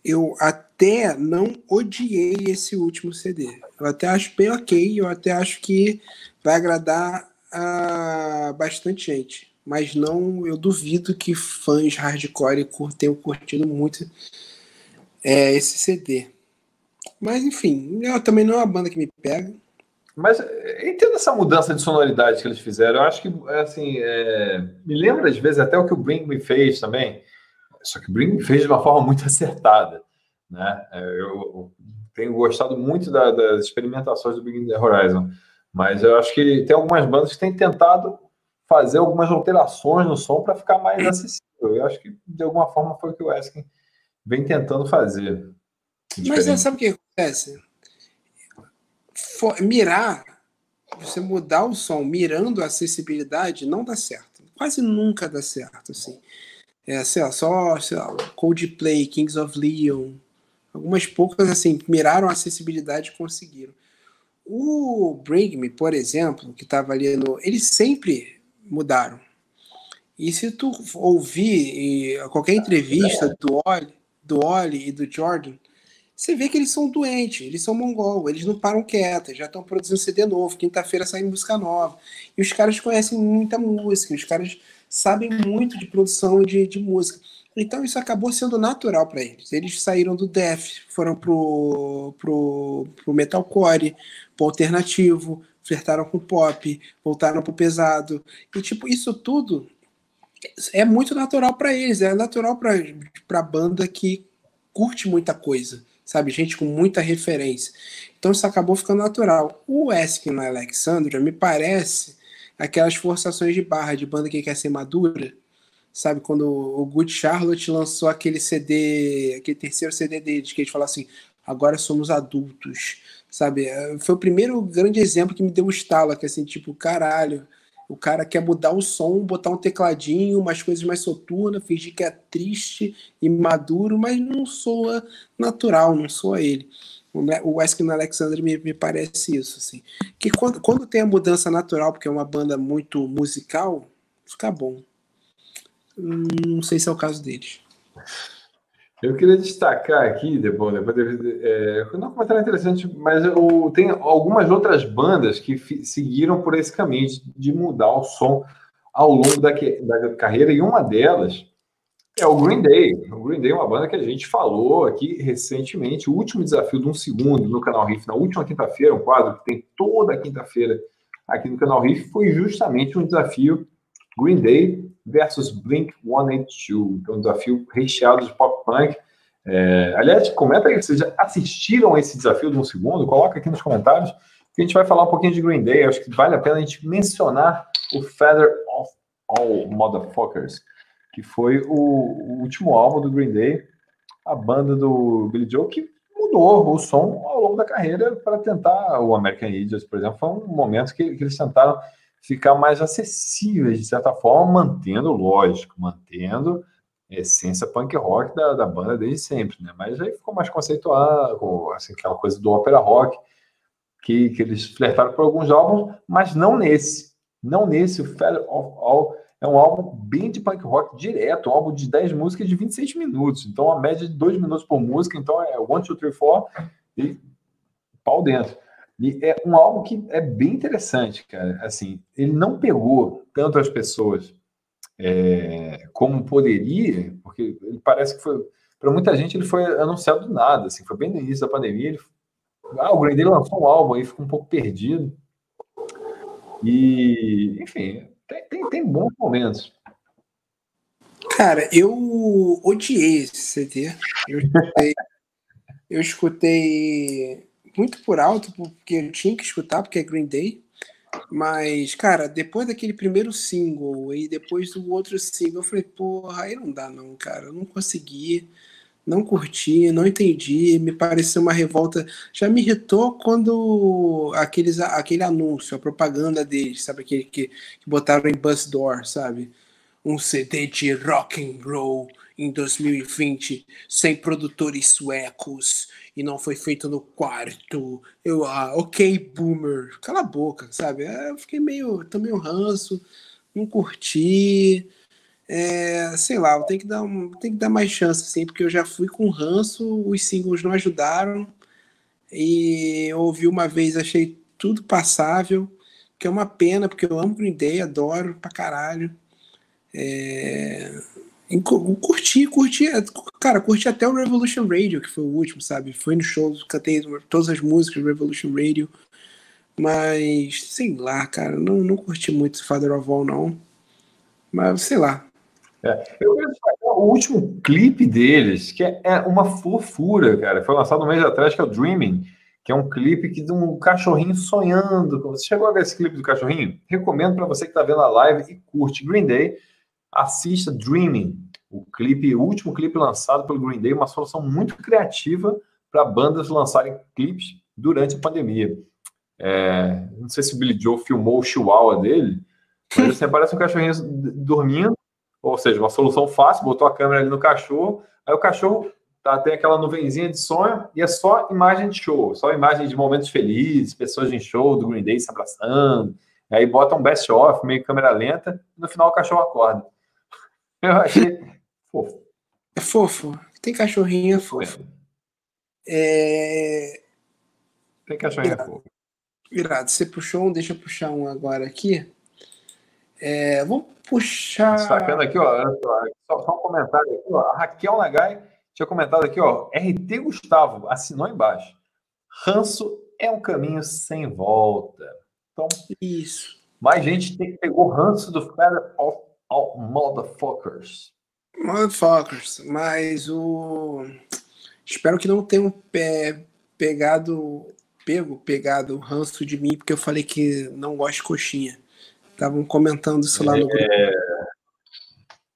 eu até não odiei esse último CD. Eu até acho bem ok, eu até acho que vai agradar a bastante gente mas não, eu duvido que fãs hardcore tenham curtido muito é, esse CD. Mas enfim, eu, também não é uma banda que me pega. Mas entendo essa mudança de sonoridade que eles fizeram. Eu acho que, assim, é... me lembra às vezes até o que o Bring Me fez também. Só que o Bring Me fez de uma forma muito acertada. Né? Eu tenho gostado muito da, das experimentações do Bring The Horizon. Mas eu acho que tem algumas bandas que têm tentado fazer algumas alterações no som para ficar mais acessível. Eu acho que de alguma forma foi o que o Eskin vem tentando fazer. Mas sabe o que acontece? For, mirar, você mudar o som mirando a acessibilidade não dá certo. Quase nunca dá certo, assim. É, sei lá, só, sei lá, Coldplay, Kings of Leon, Algumas poucas, assim, miraram a acessibilidade e conseguiram. O Bring Me, por exemplo, que estava ali no. Eles sempre mudaram. E se tu ouvir qualquer entrevista do Oli, do Oli e do Jordan, você vê que eles são doentes, eles são mongol, eles não param quietos, já estão produzindo CD novo, quinta-feira sai música nova. E os caras conhecem muita música, os caras sabem muito de produção de, de música. Então isso acabou sendo natural para eles. Eles saíram do death, foram pro, pro, pro metalcore, pro alternativo, flertaram com pop, voltaram pro pesado. E tipo, isso tudo é muito natural para eles, é natural para banda que curte muita coisa sabe? Gente com muita referência. Então isso acabou ficando natural. O Eskin na Alexandra me parece aquelas forçações de barra de banda que quer ser madura, sabe? Quando o Good Charlotte lançou aquele CD, aquele terceiro CD deles, que eles falam assim: agora somos adultos, sabe? Foi o primeiro grande exemplo que me deu o estalo, que assim, tipo, caralho o cara quer mudar o som, botar um tecladinho, umas coisas mais soturnas, fingir que é triste e maduro, mas não soa natural, não soa ele. O Wesley Alexander me, me parece isso, assim. Que quando, quando tem a mudança natural, porque é uma banda muito musical, fica bom. Não sei se é o caso deles. Eu queria destacar aqui, depois, depois é, não é um comentário interessante, mas tem algumas outras bandas que seguiram por esse caminho de mudar o som ao longo da, da, carreira, e uma delas é o Green Day. O Green Day é uma banda que a gente falou aqui recentemente, o último desafio de um segundo no canal Riff, na última quinta-feira, um quadro que tem toda quinta-feira aqui no canal Riff, foi justamente um desafio Green Day versus Blink 182, que é um desafio recheado de pop punk. É, aliás, comenta aí, vocês já assistiram esse desafio de um segundo? Coloca aqui nos comentários, que a gente vai falar um pouquinho de Green Day. Acho que vale a pena a gente mencionar o Feather of All Motherfuckers, que foi o, o último álbum do Green Day, a banda do Billy Joe, que mudou o som ao longo da carreira para tentar o American Idiot, por exemplo, foi um momento que, que eles tentaram ficar mais acessíveis, de certa forma, mantendo, lógico, mantendo a essência punk rock da, da banda desde sempre, né? Mas aí ficou mais conceituado, assim, aquela coisa do ópera rock, que, que eles flertaram por alguns álbuns, mas não nesse. Não nesse, o of All é um álbum bem de punk rock direto, um álbum de 10 músicas de 26 minutos. Então, a média de 2 minutos por música, então é 1, 2, 3, 4 e pau dentro. E é um álbum que é bem interessante, cara. Assim, ele não pegou tanto as pessoas é, como poderia, porque ele parece que foi. Para muita gente, ele foi anunciado do nada, assim, foi bem no início da pandemia. Ele, ah, o Green Day lançou um álbum aí, ficou um pouco perdido. E, enfim, tem, tem, tem bons momentos. Cara, eu odiei esse CD. Eu escutei, eu escutei muito por alto, porque eu tinha que escutar, porque é Green Day. Mas, cara, depois daquele primeiro single e depois do outro single, eu falei, porra, aí não dá não, cara. Eu não consegui, não curti, não entendi, me pareceu uma revolta. Já me irritou quando aqueles, aquele anúncio, a propaganda deles, sabe? Aquele que, que botaram em Bus Door, sabe? Um CD de rock and roll em 2020, sem produtores suecos e não foi feito no quarto. Eu, ah, ok, boomer, cala a boca, sabe? É, eu fiquei meio, também um ranço, não curti. É, sei lá, tem que dar um, tem que dar mais chance, assim, porque eu já fui com ranço, os singles não ajudaram. E ouvi uma vez, achei tudo passável, que é uma pena, porque eu amo Green Day, adoro pra caralho. É, Curti, curti, cara, curti até o Revolution Radio, que foi o último, sabe? Foi no show, cantei todas as músicas do Revolution Radio, mas sei lá, cara, não, não curti muito Father of All, não. Mas sei lá. É, eu o último clipe deles, que é, é uma fofura, cara, foi lançado um mês atrás, que é o Dreaming, que é um clipe que de um cachorrinho sonhando. Você chegou a ver esse clipe do cachorrinho? Recomendo para você que está vendo a live e curte Green Day assista Dreaming, o clipe, o último clipe lançado pelo Green Day, uma solução muito criativa para bandas lançarem clipes durante a pandemia. É, não sei se o Billy Joe filmou o chihuahua dele, mas assim, aparece um cachorrinho dormindo, ou seja, uma solução fácil, botou a câmera ali no cachorro, aí o cachorro tá? tem aquela nuvenzinha de sonho e é só imagem de show, só imagem de momentos felizes, pessoas em show do Green Day se abraçando. Aí bota um best off, meio câmera lenta, e no final o cachorro acorda. Eu achei fofo. É fofo. Tem cachorrinho, é fofo. É... Tem cachorrinho, é fofo. Virado, você puxou um, deixa eu puxar um agora aqui. É, vamos puxar. Sacando aqui, ó, só, só um comentário aqui, ó. A Raquel Nagai tinha comentado aqui, ó. RT Gustavo assinou embaixo. Ranço é um caminho sem volta. Então, isso. Mais gente tem que pegou ranço do Feather of all Motherfuckers. Motherfuckers, mas o. Espero que não tenham pe... pegado. Pego, pegado o ranço de mim, porque eu falei que não gosto de coxinha. Estavam comentando isso lá no grupo. É...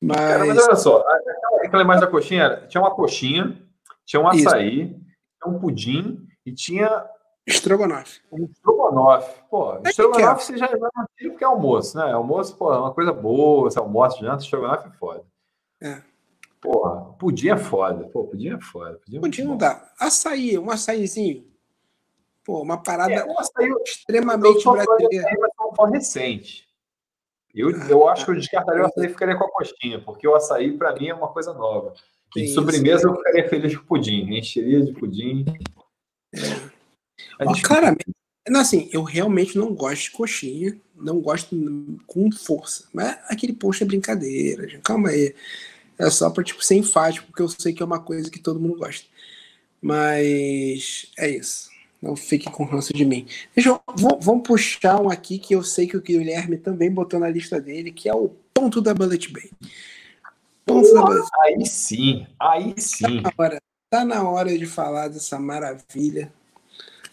Mas... Cara, mas olha só, aquela imagem da coxinha, tinha uma coxinha, tinha um açaí, isso. tinha um pudim e tinha. Estrogonofe. Um estrogonofe. Pô, é estrogonofe você já tira porque é almoço, né? Almoço, pô, é uma coisa boa, você almoça, janta, estrogonofe é foda. É. Porra, pudim é foda. Pô, pudim é foda. Pudim, é pudim não dá. Açaí, um açaizinho. Pô, uma parada é, um açaí, extremamente brasileira. Mas é um recente. Eu, eu acho que eu descartaria o açaí e ficaria com a coxinha, porque o açaí, para mim, é uma coisa nova. E de sobremesa, eu ficaria feliz com pudim. Encheria de pudim. É. Ó, claramente. Não, assim, eu realmente não gosto de coxinha, não gosto com força. Mas aquele post é brincadeira, gente. calma aí. É só para tipo, ser enfático, porque eu sei que é uma coisa que todo mundo gosta. Mas é isso. Não fique com ranço de mim. Deixa eu, vamos puxar um aqui que eu sei que o Guilherme também botou na lista dele, que é o ponto da Bullet Bay. Ponto da Bullet Aí sim, aí sim. Tá na, hora, tá na hora de falar dessa maravilha,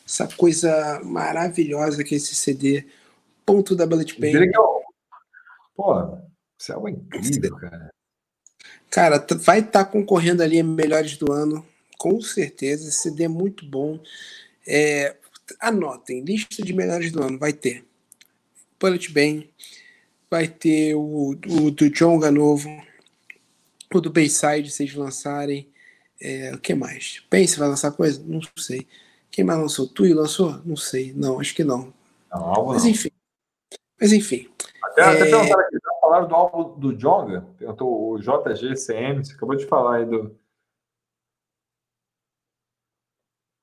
essa coisa maravilhosa que é esse CD. Ponto da Bullet Bay. É Pô, isso é algo incrível, cara. Cara, vai estar tá concorrendo ali melhores do ano, com certeza. Esse CD é muito bom. É, anotem, lista de melhores do ano, vai ter Bullet Bane, vai ter o, o do Jonga novo, o do Bayside, vocês lançarem. É, o que mais? Pense vai lançar coisa? Não sei. Quem mais lançou? Tui lançou? Não sei. Não, acho que não. não Mas enfim. Mas enfim. Até, é... até perguntaram aqui, já falaram do álbum do Jonga? Perguntou o JGCM, você acabou de falar aí do,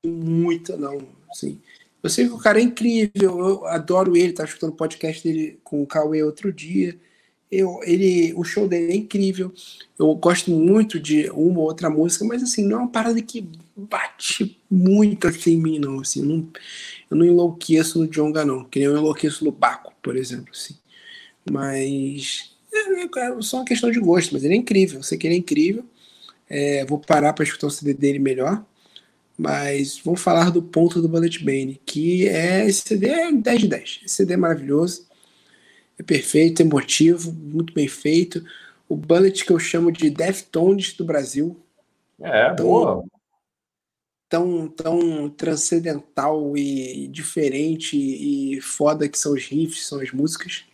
muita, não. Assim. Eu sei que o cara é incrível, eu adoro ele, tá escutando o podcast dele com o Cauê outro dia. Eu, ele, o show dele é incrível. Eu gosto muito de uma ou outra música, mas assim, não é uma parada que bate muito assim em mim, não. Assim, não, eu não enlouqueço no Jonga, não. Que nem eu enlouqueço no Baco, por exemplo. Assim. Mas é, é só uma questão de gosto, mas ele é incrível. Eu sei que ele é incrível. É, vou parar para escutar o CD dele melhor. Mas vamos falar do ponto do Bullet Bane, que é esse CD é 10 de 10. Esse CD é maravilhoso, é perfeito, emotivo, muito bem feito. O Bullet que eu chamo de Deftones do Brasil. É, tão, boa. Tão, tão transcendental e diferente e foda que são os riffs, são as músicas.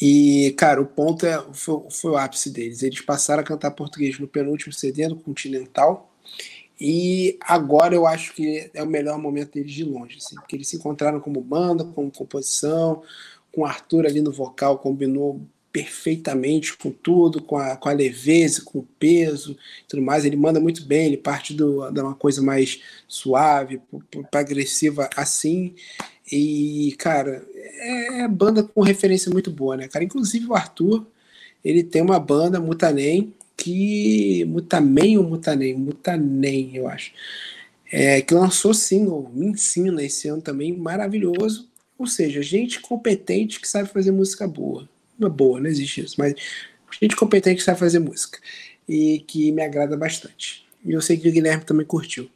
E, cara, o ponto é, foi, foi o ápice deles. Eles passaram a cantar português no penúltimo CD, no Continental e agora eu acho que é o melhor momento deles de longe, assim, porque eles se encontraram como banda, como composição, com o Arthur ali no vocal, combinou perfeitamente com tudo, com a, com a leveza, com o peso tudo mais. Ele manda muito bem, ele parte do, de uma coisa mais suave para agressiva assim. E, cara, é, é banda com referência muito boa, né, cara? Inclusive o Arthur, ele tem uma banda, Mutanem, que Mutamen ou Mutanem? Mutanem, eu acho. É, que lançou single, Me Ensina, esse ano também, maravilhoso. Ou seja, gente competente que sabe fazer música boa. Uma boa, não existe isso, mas gente competente que sabe fazer música. E que me agrada bastante. E eu sei que o Guilherme também curtiu.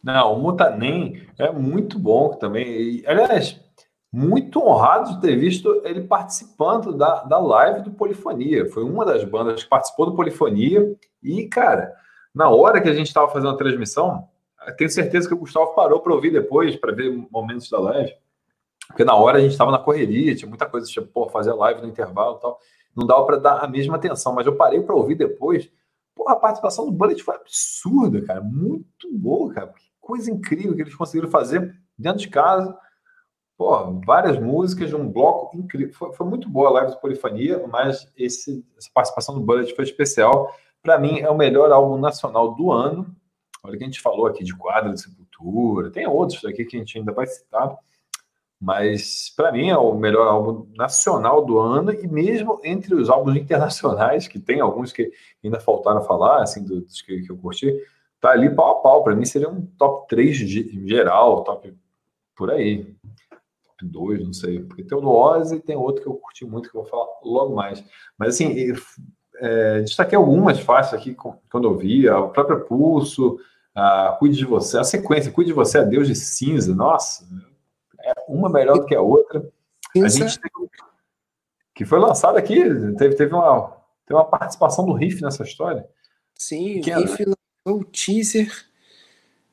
Não, o Mutanem é muito bom também. E, aliás, muito honrado de ter visto ele participando da, da live do Polifonia. Foi uma das bandas que participou do Polifonia. E, cara, na hora que a gente estava fazendo a transmissão, tenho certeza que o Gustavo parou para ouvir depois, para ver momentos da live. Porque na hora a gente estava na correria, tinha muita coisa, tipo, pô, fazer live no intervalo e tal. Não dava para dar a mesma atenção, mas eu parei para ouvir depois. Porra, a participação do Bullet foi absurda, cara. Muito boa, cara. Que coisa incrível que eles conseguiram fazer dentro de casa. Pô, várias músicas, um bloco incrível. Foi, foi muito boa a live de Polifania, mas esse, essa participação do Bullet foi especial. Para mim, é o melhor álbum nacional do ano. Olha que a gente falou aqui de Quadra de Sepultura, tem outros aqui que a gente ainda vai citar, mas para mim é o melhor álbum nacional do ano e mesmo entre os álbuns internacionais, que tem alguns que ainda faltaram falar, assim, dos que, que eu curti, tá ali pau a pau. Para mim seria um top 3 geral, top por aí. Top 2, não sei. Porque tem o do e tem outro que eu curti muito, que eu vou falar logo mais. Mas assim, é, destaquei algumas faixas aqui quando eu vi, o próprio Pulso, a Cuide de Você, a sequência, Cuide de Você, a Deus de Cinza, nossa, uma melhor do que a outra. A gente teve, que foi lançado aqui, teve, teve, uma, teve uma participação do Riff nessa história. Sim, que o Riff lançou o teaser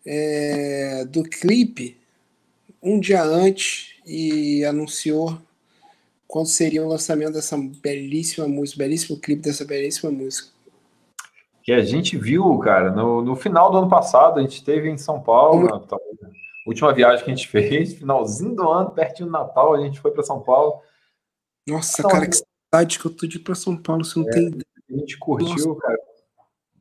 é, do clipe um dia antes e anunciou quando seria o lançamento dessa belíssima música, belíssimo clipe dessa belíssima música. Que a gente viu, cara, no, no final do ano passado, a gente esteve em São Paulo. Última viagem que a gente fez, finalzinho do ano, pertinho do Natal, a gente foi para São Paulo. Nossa, então, cara, que saudade que eu tô de ir para São Paulo, você não é, tem ideia. A gente curtiu, Nossa. cara.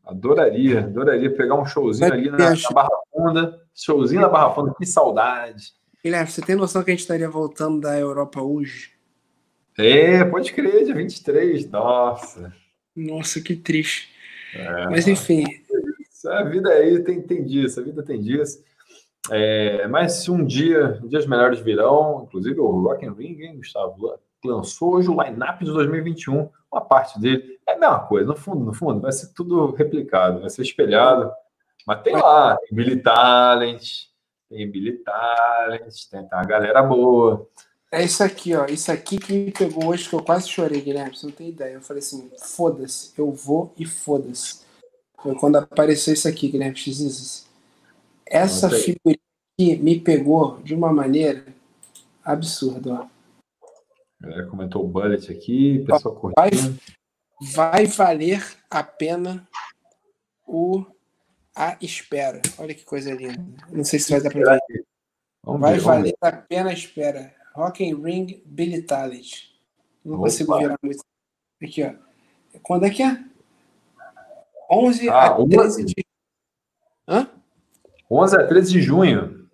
Adoraria, adoraria pegar um showzinho ali na, na, Barra Funda. Showzinho na Barra Funda, que saudade. Guilherme, você tem noção que a gente estaria voltando da Europa hoje? É, pode crer, dia 23. Nossa. Nossa, que triste. É, Mas enfim. A vida aí tem, tem dias, a vida tem dias. É, mas se um dia, dias melhores virão, inclusive o Rock and Ring, hein, Gustavo, lançou hoje o line-up de 2021, uma parte dele. É a mesma coisa, no fundo, no fundo, vai ser tudo replicado, vai ser espelhado. Mas tem lá, tem Billy Talent, tem Billy Talent, tem, uma galera boa. É isso aqui, ó. Isso aqui que me pegou hoje, que eu quase chorei, Guilherme. Você não tem ideia. Eu falei assim: foda-se, eu vou e foda-se. Foi quando apareceu isso aqui, Guilherme X. Essa figurinha aqui me pegou de uma maneira absurda, ó. galera comentou o bullet aqui, pessoal vai, vai valer a pena o a espera. Olha que coisa linda. Não sei se vai dar para ver. Vai ver, valer a pena a espera. Rock and Ring Billy Talent. Não Opa. consigo virar muito. Aqui, ó. Quando é que é? 11 ah, a 13 de. Hã? 11 a 13 de junho.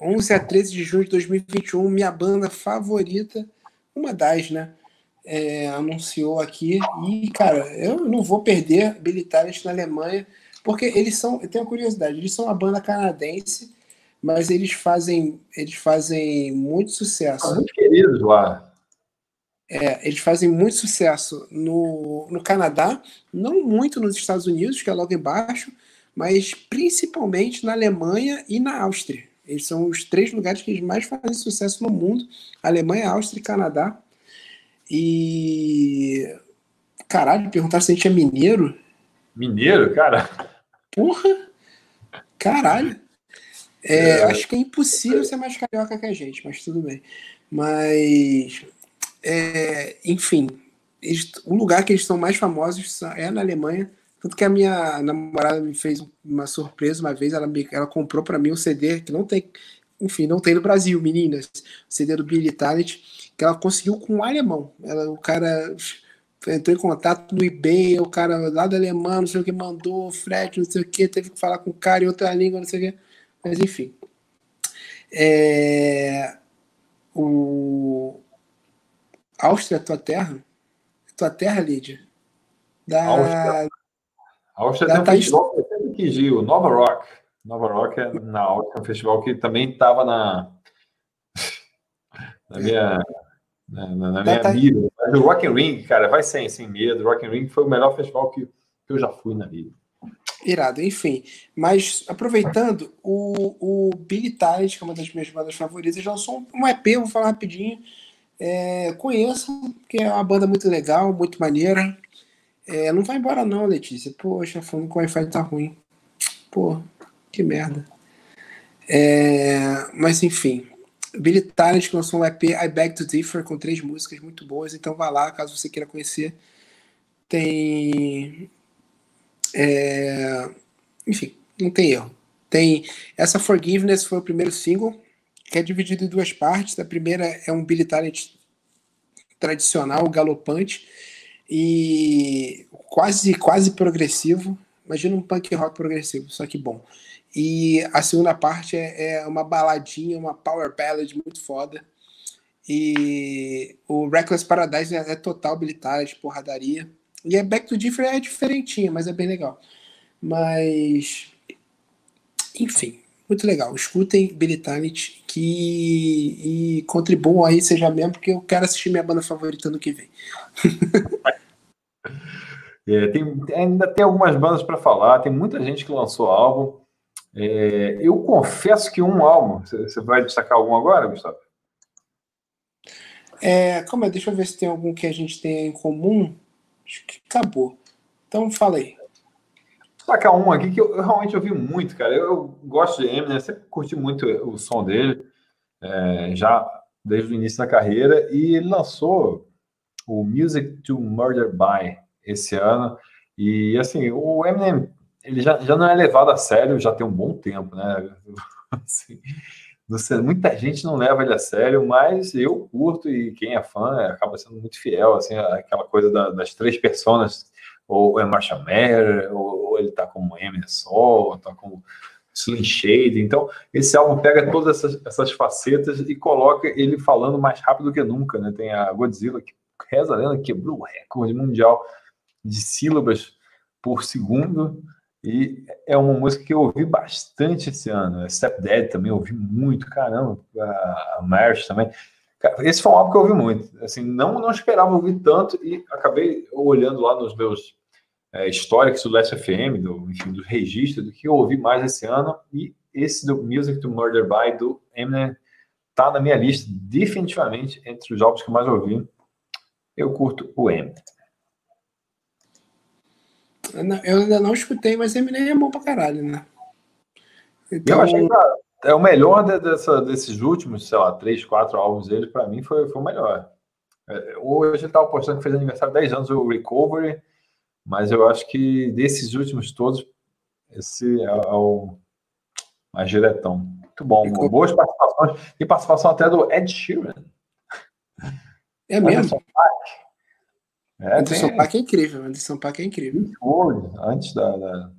11 a 13 de junho de 2021, minha banda favorita, uma das, né? É, anunciou aqui. E, cara, eu não vou perder Billy Talent na Alemanha, porque eles são. Eu tenho uma curiosidade, eles são uma banda canadense mas eles fazem, eles fazem muito sucesso. São muito queridos lá. É, eles fazem muito sucesso no, no Canadá, não muito nos Estados Unidos, que é logo embaixo, mas principalmente na Alemanha e na Áustria. Eles são os três lugares que mais fazem sucesso no mundo: Alemanha, Áustria e Canadá. E. Caralho, perguntaram se a gente é mineiro. Mineiro, cara? Porra! Caralho! É, é, acho que é impossível ser mais carioca que a gente, mas tudo bem. Mas, é, enfim, eles, o lugar que eles são mais famosos é na Alemanha. Tanto que a minha namorada me fez uma surpresa uma vez, ela, me, ela comprou para mim um CD que não tem, enfim, não tem no Brasil, meninas. O CD do Billy Talent, que ela conseguiu com um alemão. Ela, o cara entrou em contato no eBay, o cara lá da Alemanha, não sei o que, mandou frete, não sei o que, teve que falar com o cara em outra língua, não sei o que. Mas enfim. É... O... Áustria, tua terra? Tua terra, Lídia? Da... Áustria, Áustria da tem um Thaís... festival que Gil, Nova Rock. Nova Rock é na Áustria, um festival que também estava na, na minha, na, na minha Thaís... vida. Mas o Rock and Ring, cara, vai sem, sem medo. O Rock and Ring foi o melhor festival que, que eu já fui na vida. Irado, enfim. Mas aproveitando, o, o Billy Talent, que é uma das minhas bandas favoritas, lançou um EP, vou falar rapidinho. É, conheçam, que é uma banda muito legal, muito maneira. É, não vai embora não, Letícia. Poxa, falando que o Wi-Fi tá ruim. Pô, que merda. É, mas enfim, Billy Talent lançou um EP I Beg to Differ com três músicas muito boas, então vá lá caso você queira conhecer. Tem É, enfim, não tem erro. Tem essa Forgiveness foi o primeiro single, que é dividido em duas partes. A primeira é um Billy Talent tradicional, galopante e quase quase progressivo. Imagina um punk rock progressivo, só que bom. E a segunda parte é, é uma baladinha, uma power ballad muito foda. E o Reckless Paradise é, é total Talent, porradaria. E é Back to Different é diferentinha, mas é bem legal. Mas enfim, muito legal. Escutem Billy que e contribuam aí, seja mesmo, porque eu quero assistir minha banda favorita no que vem. é, tem, ainda tem algumas bandas para falar, tem muita gente que lançou álbum. É, eu confesso que um álbum, você vai destacar algum agora, Gustavo? É, é? Deixa eu ver se tem algum que a gente tem em comum. Acho que acabou. Então fala aí destacar um aqui que eu, eu, realmente ouvi muito, cara. Eu, eu gosto de Eminem, sempre curti muito o som dele, é, já desde o início da carreira, e ele lançou o Music to Murder By esse ano. E assim, o Eminem ele já, já não é levado a sério já tem um bom tempo, né? Assim, muita gente não leva ele a sério, mas eu curto e quem é fã acaba sendo muito fiel, assim, aquela coisa da, das três personas ou é Marshall Matter, ou, ou, ele tá como Eminem Sol, ou tá como Slim Shade. Então, esse álbum pega todas essas, essas, facetas e coloca ele falando mais rápido que nunca, né? Tem a Godzilla, que reza a lenda, quebrou o recorde mundial de sílabas por segundo, e é uma música que eu ouvi bastante esse ano. Step Dead também ouvi muito, caramba, a March também. Esse foi um álbum que eu ouvi muito. Assim, não, não esperava ouvir tanto e acabei olhando lá nos meus é, históricos do Last FM, do, enfim, do registro do que eu ouvi mais esse ano. E esse do Music to Murder By do Eminem tá na minha lista, definitivamente, entre os álbuns que eu mais ouvi. Eu curto o Eminem. Eu ainda não escutei, mas Eminem é bom pra caralho, né? Então... Eu achei que é o melhor de, dessa, desses últimos, sei lá, três, quatro álbuns dele, para mim, foi, foi o melhor. É, hoje ele estava postando que fez aniversário 10 anos, o Recovery, mas eu acho que desses últimos todos, esse é, é o mais diretão. Muito bom. Recovery. Boas participações. Tem participação até do Ed Sheeran. É mesmo? É, Anderson tem... Paak é incrível. Anderson Paak é incrível. Antes da, da...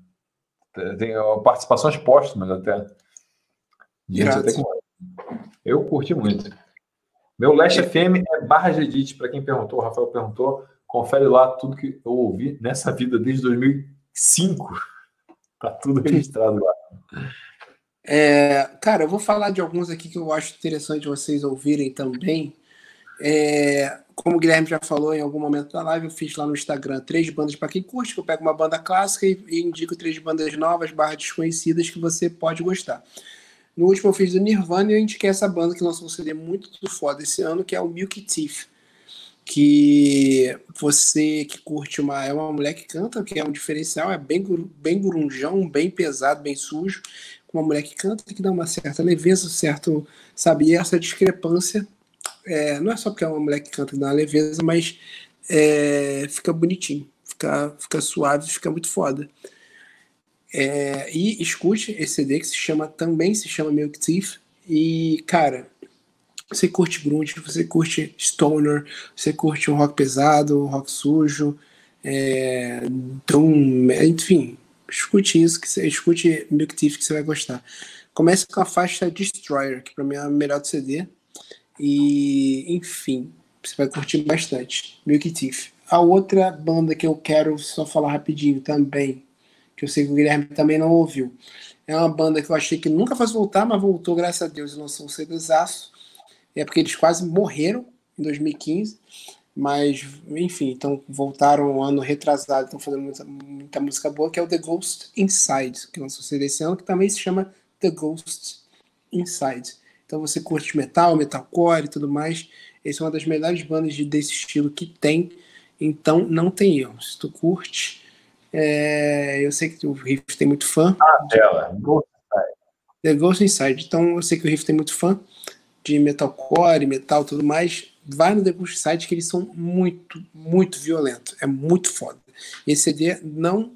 Tem participações póstumas até. Eu curti muito. Meu Last é. FM é barra de edit, para quem perguntou, o Rafael perguntou. Confere lá tudo que eu ouvi nessa vida desde 2005. Tá tudo registrado lá. É, cara, eu vou falar de alguns aqui que eu acho interessante vocês ouvirem também. É, como o Guilherme já falou em algum momento da live, eu fiz lá no Instagram três bandas para quem curte, que eu pego uma banda clássica e, e indico três bandas novas, barra desconhecidas, que você pode gostar. No último eu fiz do Nirvana e eu indiquei essa banda que lançou um CD muito foda esse ano, que é o Milk Teeth. Que você que curte uma. É uma mulher que canta, que é um diferencial, é bem, bem grunjão, bem pesado, bem sujo. Uma mulher que canta, que dá uma certa leveza, certo. Sabe? E essa discrepância é, não é só porque é uma mulher que canta que dá uma leveza, mas é, fica bonitinho, fica, fica suave, fica muito foda. É, e escute esse CD que se chama também se chama Milk Thief. E, cara, você curte grunge, você curte stoner, você curte um rock pesado, um rock sujo, é, doom, enfim, escute isso, que você, escute Milk Thief que você vai gostar. Começa com a faixa Destroyer, que pra mim é a melhor do CD. E, enfim, você vai curtir bastante. Milk Thief. A outra banda que eu quero só falar rapidinho também, que eu sei que o Guilherme também não ouviu. É uma banda que eu achei que nunca fosse voltar, mas voltou, graças a Deus, e lançou um CDzaço. É porque eles quase morreram em 2015. Mas, enfim, então voltaram um ano retrasado, estão fazendo muita, muita, música boa, que é o The Ghost Inside, que lançou CD esse ano, que também se chama The Ghost Inside. Então você curte metal, metalcore e tudo mais. Essa é uma das melhores bandas desse estilo que tem. Então não tem erro. Se tu curte, é, eu sei que o Riff tem muito fã. Ah, dela, Ghost Inside. The Ghost Inside. Então eu sei que o Riff tem muito fã de metalcore, metal e tudo mais. Vai no The Ghost Inside que eles são muito, muito violentos. É muito foda. Esse CD não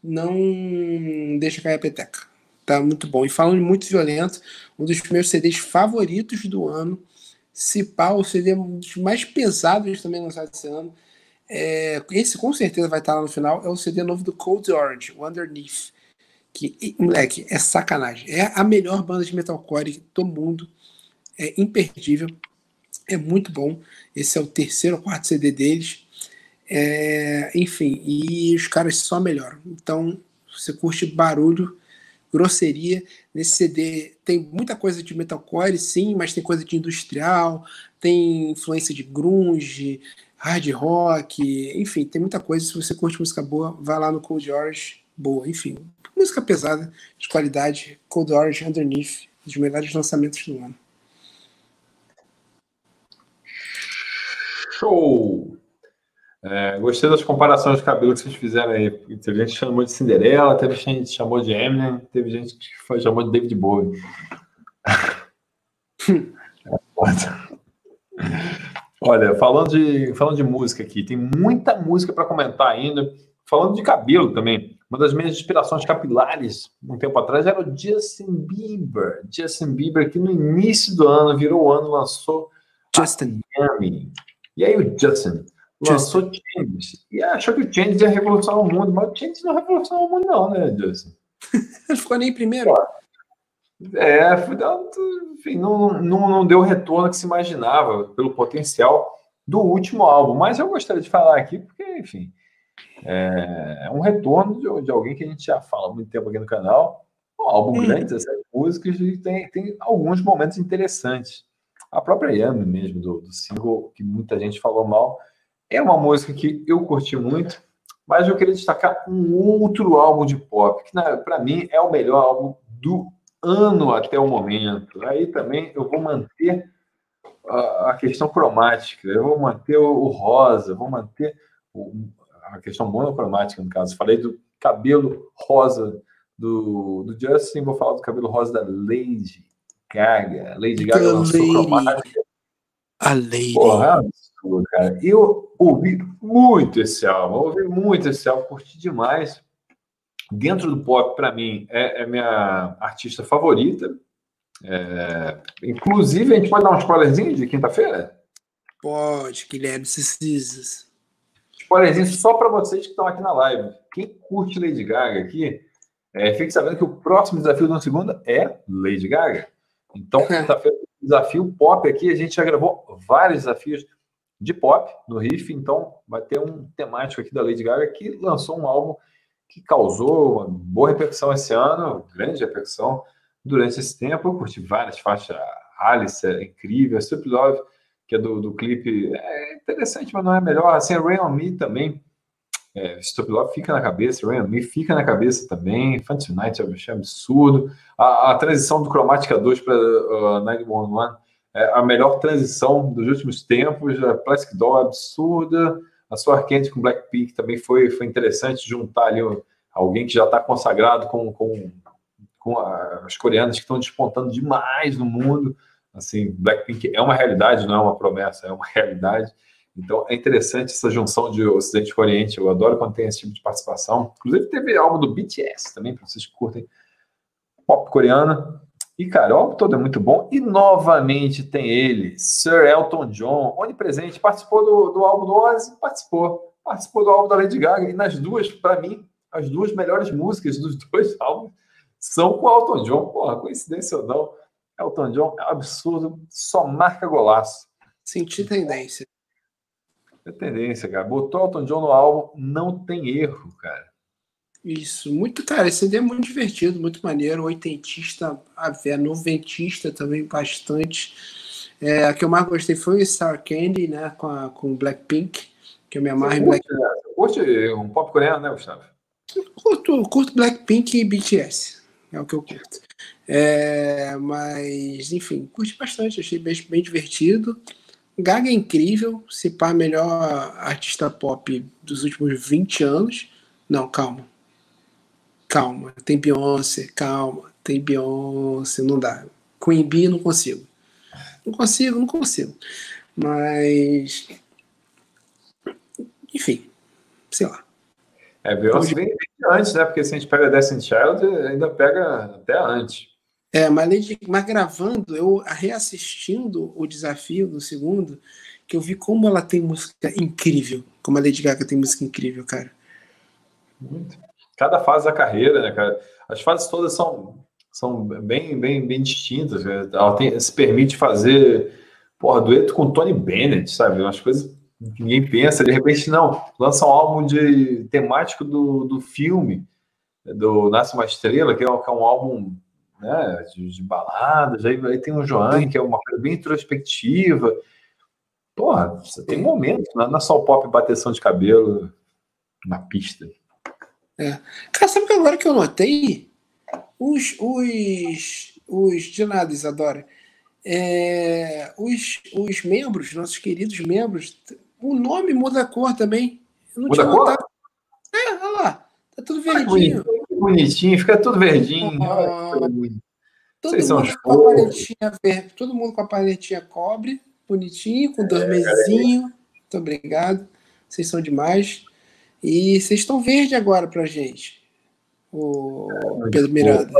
não deixa cair a peteca. Tá muito bom. E falando de muito violento, um dos meus CDs favoritos do ano, se o CD um dos mais pesados também lançado esse ano. É, esse com certeza vai estar lá no final. É o CD novo do Cold Orange, o Underneath. Que, moleque, é sacanagem. É a melhor banda de metalcore do mundo. É imperdível. É muito bom. Esse é o terceiro ou quarto CD deles. É, enfim, e os caras só melhoram. Então, você curte barulho, grosseria. Nesse CD tem muita coisa de metalcore, sim, mas tem coisa de industrial, tem influência de grunge, hard rock, enfim, tem muita coisa. Se você curte música boa, vai lá no Cold Orange, boa, enfim. Música pesada, de qualidade, Cold Orange Underneath, dos melhores lançamentos do ano. Show! É, gostei das comparações de cabelo que vocês fizeram aí. Teve gente que chamou de Cinderela, teve gente que chamou de Eminem, teve gente que chamou de David Bowie. Olha, falando de, falando de música aqui, tem muita música para comentar ainda. Falando de cabelo também, uma das minhas inspirações capilares um tempo atrás era o Justin Bieber. Justin Bieber, que no início do ano, virou o ano, lançou Justin. Miami. E aí o Justin lançou Change. E achou que o Change ia revolucionar o mundo, mas o Change não revolucionou o mundo, não, né, Justin? Não ficou nem primeiro. É, enfim, não, não, não deu o retorno que se imaginava pelo potencial do último álbum. Mas eu gostaria de falar aqui, porque, enfim, é, é um retorno de, de, alguém que a gente já fala há muito tempo aqui no canal. Um álbum hum. grande, 17 músicas, e tem, tem alguns momentos interessantes. A própria Yami mesmo, do, do single, que muita gente falou mal, é uma música que eu curti muito, mas eu queria destacar um outro álbum de pop, que para mim é o melhor álbum do ano até o momento. Aí também eu vou manter a, a questão cromática, eu vou manter o, o rosa, vou manter o, a questão monocromática, no caso. Falei do cabelo rosa do, do Justin, vou falar do cabelo rosa da Lady Gaga. Lady Gaga lançou cromática. A Lady. Porra, cara. Eu ouvi muito esse álbum, ouvi muito esse álbum, curti demais. Dentro do pop, para mim, é, é, minha artista favorita. É... Inclusive, a gente pode dar um spoilerzinho de quinta-feira? Pode, Guilherme, se precisas. Spoilerzinho só para vocês que estão aqui na live. Quem curte Lady Gaga aqui, é, fique sabendo que o próximo desafio da segunda é Lady Gaga. Então, quinta-feira, desafio pop aqui. A gente já gravou vários desafios de pop no riff, então vai ter um temático aqui da Lady Gaga que lançou um álbum que causou uma boa repercussão esse ano, grande repercussão durante esse tempo. Eu curti várias faixas, Alice é incrível, Super Love, que é do, do clipe, é interessante, mas não é melhor. Assim, Rain on Me também, é, Stop Love fica na cabeça, Rain on Me fica na cabeça também, Fantasy Night eu achei absurdo. A, a transição do Chromatica 2 para uh, 911 é a melhor transição dos últimos tempos. A Plastic Doll é absurda. A sua Candy com Blackpink também foi, foi interessante juntar ali alguém que já está consagrado com, com, com as coreanas que estão despontando demais no mundo. Assim, Blackpink é uma realidade, não é uma promessa, é uma realidade. Então é interessante essa junção de Ocidente com Oriente. Eu adoro quando tem esse tipo de participação. Inclusive teve álbum do BTS também, para vocês que curtem pop coreana. E, cara, o álbum todo é muito bom. E novamente tem ele, Sir Elton John, onipresente. Participou do, do álbum do Ozzy? Participou. Participou do álbum da Lady Gaga. E nas duas, para mim, as duas melhores músicas dos dois álbuns são com o Elton John. Porra, coincidência ou não, Elton John é um absurdo, só marca golaço. Senti tendência. É tendência, cara. Botou Elton John no álbum, não tem erro, cara. Isso, muito, cara, esse CD é muito divertido, muito maneiro, oitentista, a noventista também bastante. É, a que eu mais gostei foi o Star Candy, né, com, a, com Blackpink, que eu me amarro em Blackpink. Curte um pop coreano, né, Gustavo? Curto, curto Blackpink e BTS, é o que eu curto. É, mas, enfim, curti bastante, achei bem, bem divertido. Gaga é incrível, se pá, melhor artista pop dos últimos 20 anos. Não, calma calma, tem Beyoncé, calma, tem Beyoncé, não dá. Queen Bee não consigo. Não consigo, não consigo. Mas. Enfim, sei lá. É, Beyoncé vem, vem antes, né? Porque se a gente pega Destiny Child, ainda pega até antes. É, mas, Lady, mas gravando, eu reassistindo o desafio no segundo, que eu vi como ela tem música incrível. Como a Lady Gaga tem música incrível, cara. Muito. Cada fase da carreira, né, cara? As fases todas são, são bem, bem, bem distintas. Ela tem, se permite fazer porra, dueto com Tony Bennett, sabe? Umas coisas que ninguém pensa. De repente, não, lança um álbum de temático do, do filme, do Nasce uma Estrela, que é um, que é um álbum né, de, de, baladas. Aí, aí tem o Joanne, que é uma coisa bem introspectiva. Porra, você tem momentos, não é, é só o pop bateção de cabelo na pista. É. Cara, sabe que agora que eu notei? Os, os, os de nada, Isadora. É, os, os membros, nossos queridos membros, o nome muda a cor também. Eu não muda tinha notado. É, olha lá. Tá tudo verdinho. bonitinho, fica tudo verdinho. Ah, todo, mundo com a paletinha verde, todo mundo com a paletinha cobre, bonitinho, com é, mesinho. Muito obrigado. Vocês são demais. E vocês estão verde agora pra gente. O Pedro Miranda.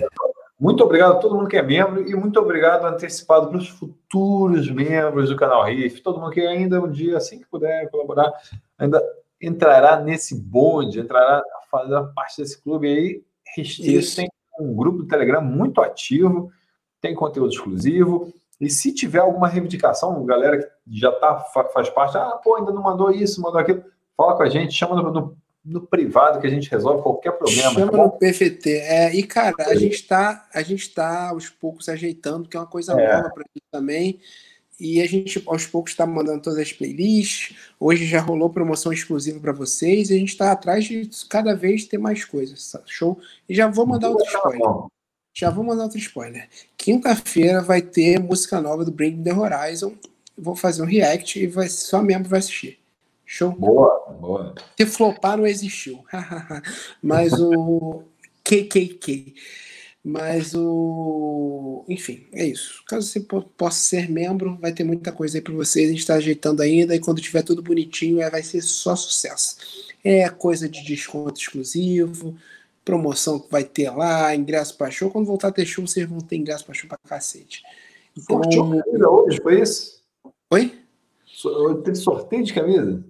Muito obrigado a todo mundo que é membro e muito obrigado antecipado para os futuros membros do canal Riff. Todo mundo que ainda um dia, assim que puder colaborar, ainda entrará nesse bonde, entrará a fazer parte desse clube aí. Restrito, tem um grupo do Telegram muito ativo, tem conteúdo exclusivo. E se tiver alguma reivindicação, galera que já tá, faz parte, ah, pô, ainda não mandou isso, mandou aquilo, fala com a gente, chama no, no, no privado que a gente resolve qualquer problema. Chama tá no PFT. É, e, cara, a gente está a gente tá aos poucos ajeitando, que é uma coisa é. nova para gente também. E a gente aos poucos está mandando todas as playlists. Hoje já rolou promoção exclusiva para vocês. E a gente está atrás de cada vez ter mais coisas. Show? E já vou mandar outro spoiler. Já vou mandar outro spoiler. Quinta-feira vai ter música nova do Bring the Horizon. Vou fazer um react e vai, só membro vai assistir. Show? Boa, boa. Se flopar não existiu. Mas o KKK. Mas o. Enfim, é isso. Caso você possa ser membro, vai ter muita coisa aí para vocês. A gente está ajeitando ainda e quando tiver tudo bonitinho, é, vai ser só sucesso. É coisa de desconto exclusivo, promoção que vai ter lá, ingresso para show. Quando voltar a ter show, vocês vão ter ingresso para show para cacete. Então... Sorteio hoje, foi isso? Oi? Teve sorteio de camisa?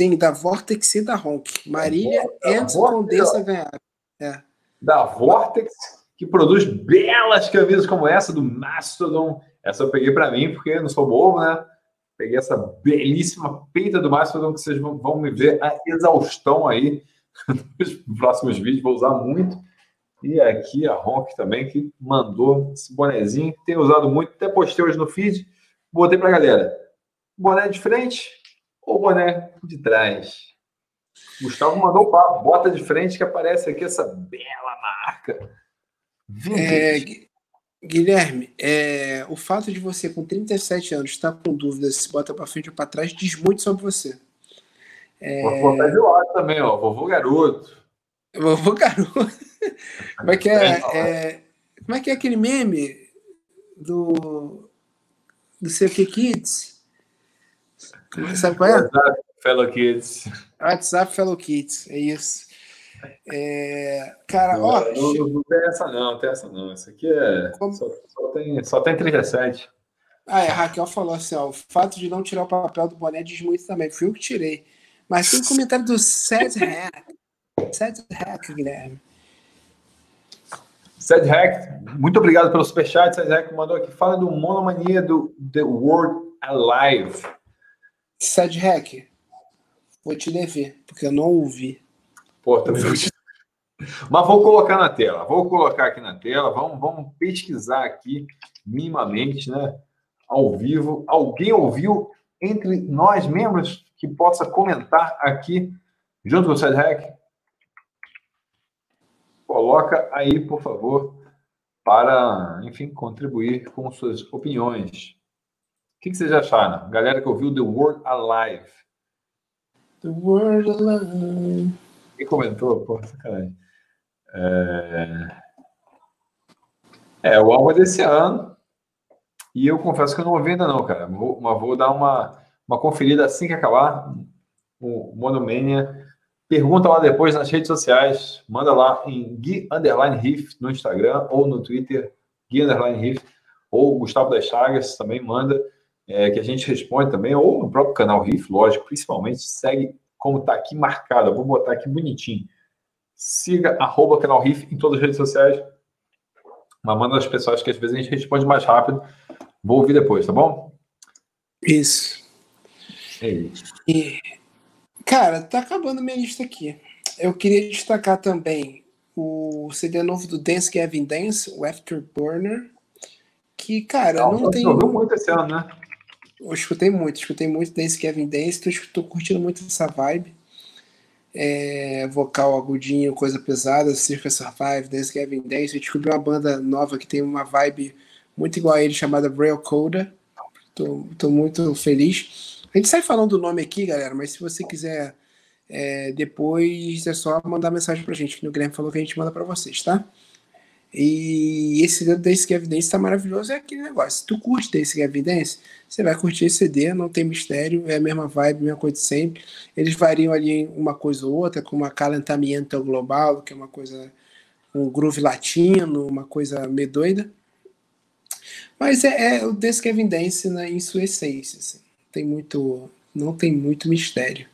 Sim, da Vortex e da Honk. Marília e Condessa ganharam. É. Da Vortex, que produz belas camisas como essa do Mastodon. Essa eu peguei para mim, porque não sou bobo, né? Peguei essa belíssima peita do Mastodon, que vocês vão me ver a exaustão aí nos próximos vídeos. Vou usar muito. E aqui a Honk também, que mandou esse bonezinho. Tem usado muito, até postei hoje no feed. Botei pra galera. Boné de frente, ou boné de trás. Gustavo mandou papo, bota de frente que aparece aqui essa bela marca. É, Guilherme, é, o fato de você com 37 anos estar com dúvidas se bota para frente ou para trás diz muito sobre você. É... Vou botar de lado também, ó, vovô garoto. Vovô garoto. Como é que é, é, como é que é aquele meme do do CQ Kids? Sabe qual é? WhatsApp Fellow Kids. WhatsApp Fellow Kids, é isso. É, cara, não, ó. Não, não, não, tem essa, não, tem essa, não. Essa aqui é. Só, só, tem, só tem 37. Ah, é, a Raquel falou assim: ó, o fato de não tirar o papel do boné diz muito também. Fui eu que tirei. Mas tem um comentário do Sad Hack. Sad Hack, Guilherme. Sad Hack, muito obrigado pelo superchat. Sad Hack mandou aqui. Fala do Monomania do The World Alive. Sad Hack, vou te dever, porque eu não ouvi. Pô, também vou te... Mas vou colocar na tela, vou colocar aqui na tela, vamos, vamos pesquisar aqui minimamente, né? Ao vivo. Alguém ouviu entre nós, membros, que possa comentar aqui junto com o Sad Hack? Coloca aí, por favor, para, enfim, contribuir com suas opiniões que, que vocês acharam? Galera que ouviu The World Alive. The World Alive. Quem comentou? Pô, sacanagem. É... é, o álbum é desse ano. E eu confesso que eu não ouvi ainda não, cara. Vou, mas vou dar uma, uma conferida assim que acabar o Monomania Pergunta lá depois nas redes sociais. Manda lá em Gui Underline Riff no Instagram ou no Twitter, Gui Underline Riff, ou Gustavo das Chagas também manda, é, que a gente responde também, ou no próprio canal Riff, lógico, principalmente. Segue como está aqui marcado. Eu vou botar aqui bonitinho. Siga arroba canal Riff em todas as redes sociais. Mas manda as pessoas que às vezes a gente responde mais rápido. Vou ouvir depois, tá bom? Isso. É isso. E, cara, tá acabando minha lista aqui. Eu queria destacar também o CD novo do Dance Gavin Dance, o Afterburner. Que, cara, não, não tem. ouviu muito esse ano, né? Eu escutei muito, escutei muito Dance Gavin Dance, tô, tô curtindo muito essa vibe é, vocal agudinho, coisa pesada, Circa Survive, Dance Gavin Dance. Eu descobri uma banda nova que tem uma vibe muito igual a ele, chamada Braille Coda. Tô, tô muito feliz. A gente sai falando do nome aqui, galera, mas se você quiser é, depois é só mandar mensagem pra gente, que o Guilherme falou que a gente manda para vocês, tá? E esse Dance Evidence tá maravilhoso. É aquele negócio. Se tu curte Dance Evidence, você vai curtir esse CD, não tem mistério, é a mesma vibe, a mesma coisa de sempre. Eles variam ali uma coisa ou outra, como a Calentamento Global, que é uma coisa, um groove latino, uma coisa meio doida. Mas é, é o Dance Evidence né, em sua essência. Assim. Tem muito, não tem muito mistério.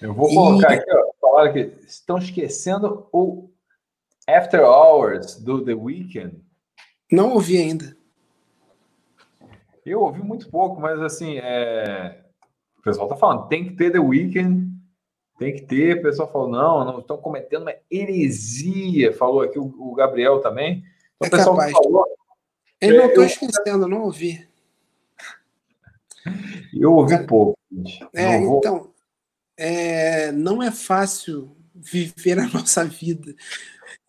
Eu vou colocar e... aqui, ó, falaram que estão esquecendo o After Hours do The Weeknd? Não ouvi ainda. Eu ouvi muito pouco, mas assim, é... o pessoal tá falando, tem que ter The Weeknd, tem que ter. O pessoal falou, não, não estão cometendo uma heresia. Falou aqui o, o Gabriel também. Então, é o pessoal capaz. falou. Eu não estou esquecendo, não ouvi. Eu ouvi pouco. É, vou... então, é, não é fácil viver a nossa vida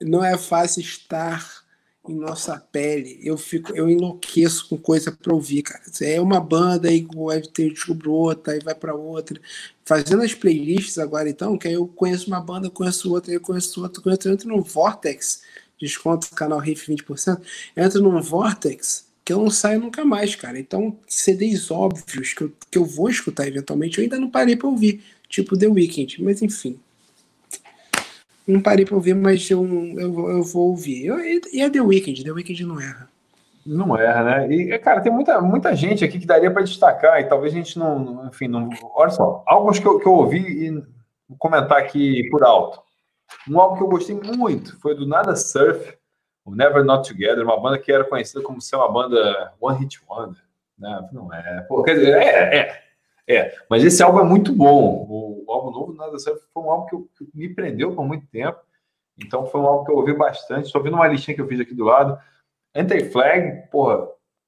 não é fácil estar em nossa pele. Eu fico, eu enlouqueço com coisa para ouvir, cara. É uma banda aí vai ter descobriu outra, aí vai para outra. Fazendo as playlists agora então, que aí eu conheço uma banda, conheço outra, eu conheço outra, conheço outra, entro no Vortex, desconto canal Riff 20%, entro num Vortex que eu não saio nunca mais, cara. Então, CDs óbvios que eu, que eu vou escutar eventualmente, eu ainda não parei para ouvir, tipo The Weeknd, mas enfim. Não parei para ouvir, mas eu, eu, eu vou ouvir. Eu, e é The Weeknd, The Weeknd não erra. Não erra, né? E, cara, tem muita, muita gente aqui que daria para destacar, e talvez a gente não, enfim, não. Olha só, alguns que eu, que eu ouvi e vou comentar aqui por alto. Um álbum que eu gostei muito foi do Nada Surf, o Never Not Together, uma banda que era conhecida como ser uma banda One Hit Wonder. Né? Não é. Pô, quer dizer, é, é. É, mas esse álbum é muito bom. O, o álbum novo Nada Certo foi um álbum que, eu, que, me prendeu por muito tempo. Então foi um álbum que eu ouvi bastante. Estou vendo uma listinha que eu fiz aqui do lado. Anti-Flag, porra,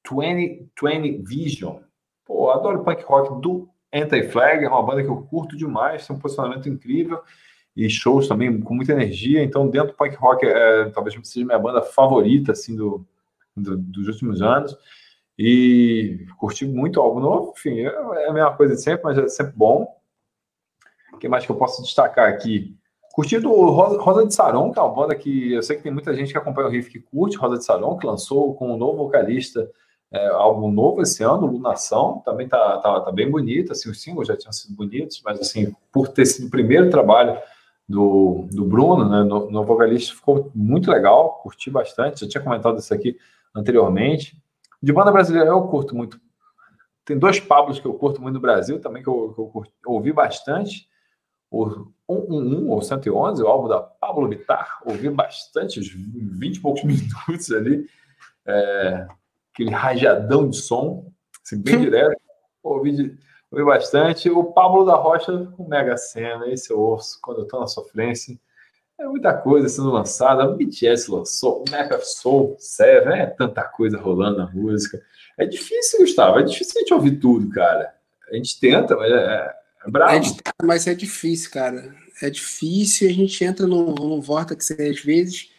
2020 Vision. Pô, adoro punk rock do Anti-Flag, é uma banda que eu curto demais, tem um posicionamento incrível e shows também com muita energia. Então, dentro do punk rock, é, talvez seja minha banda favorita assim do, do, dos últimos anos. E curti muito o álbum novo, enfim, é, é a mesma coisa de sempre, mas é sempre bom. O que mais que eu posso destacar aqui? Curti do Rosa de Saron, que é uma banda que eu sei que tem muita gente que acompanha o riff que curte, Rosa de Saron, que lançou com um novo vocalista é, álbum novo esse ano, Lunação, também tá, tá, tá, bem bonito, assim, os singles já tinham sido bonitos, mas assim, por ter sido o primeiro trabalho do, do Bruno, né, no, no vocalista, ficou muito legal, curti bastante, já tinha comentado isso aqui anteriormente. De banda brasileira eu curto muito. Tem dois Pablos que eu curto muito no Brasil também, que eu, que eu curti, ouvi bastante. O 111 ou 111, o álbum da Pablo Vittar, ouvi bastante, uns 20 e poucos minutos ali. É, aquele rajadão de som, assim, bem direto. Ouvi, de, ouvi bastante. O Pablo da Rocha com Mega Sena, esse eu ouço quando eu estou na sofrência. É muita coisa sendo lançada. O BTS lançou, o Map of Soul, Seven, é tanta coisa rolando na música. É difícil, Gustavo, é difícil a gente ouvir tudo, cara. A gente tenta, mas é, é bravo. É, mas é difícil, cara. É difícil a gente entra num, num vortex às vezes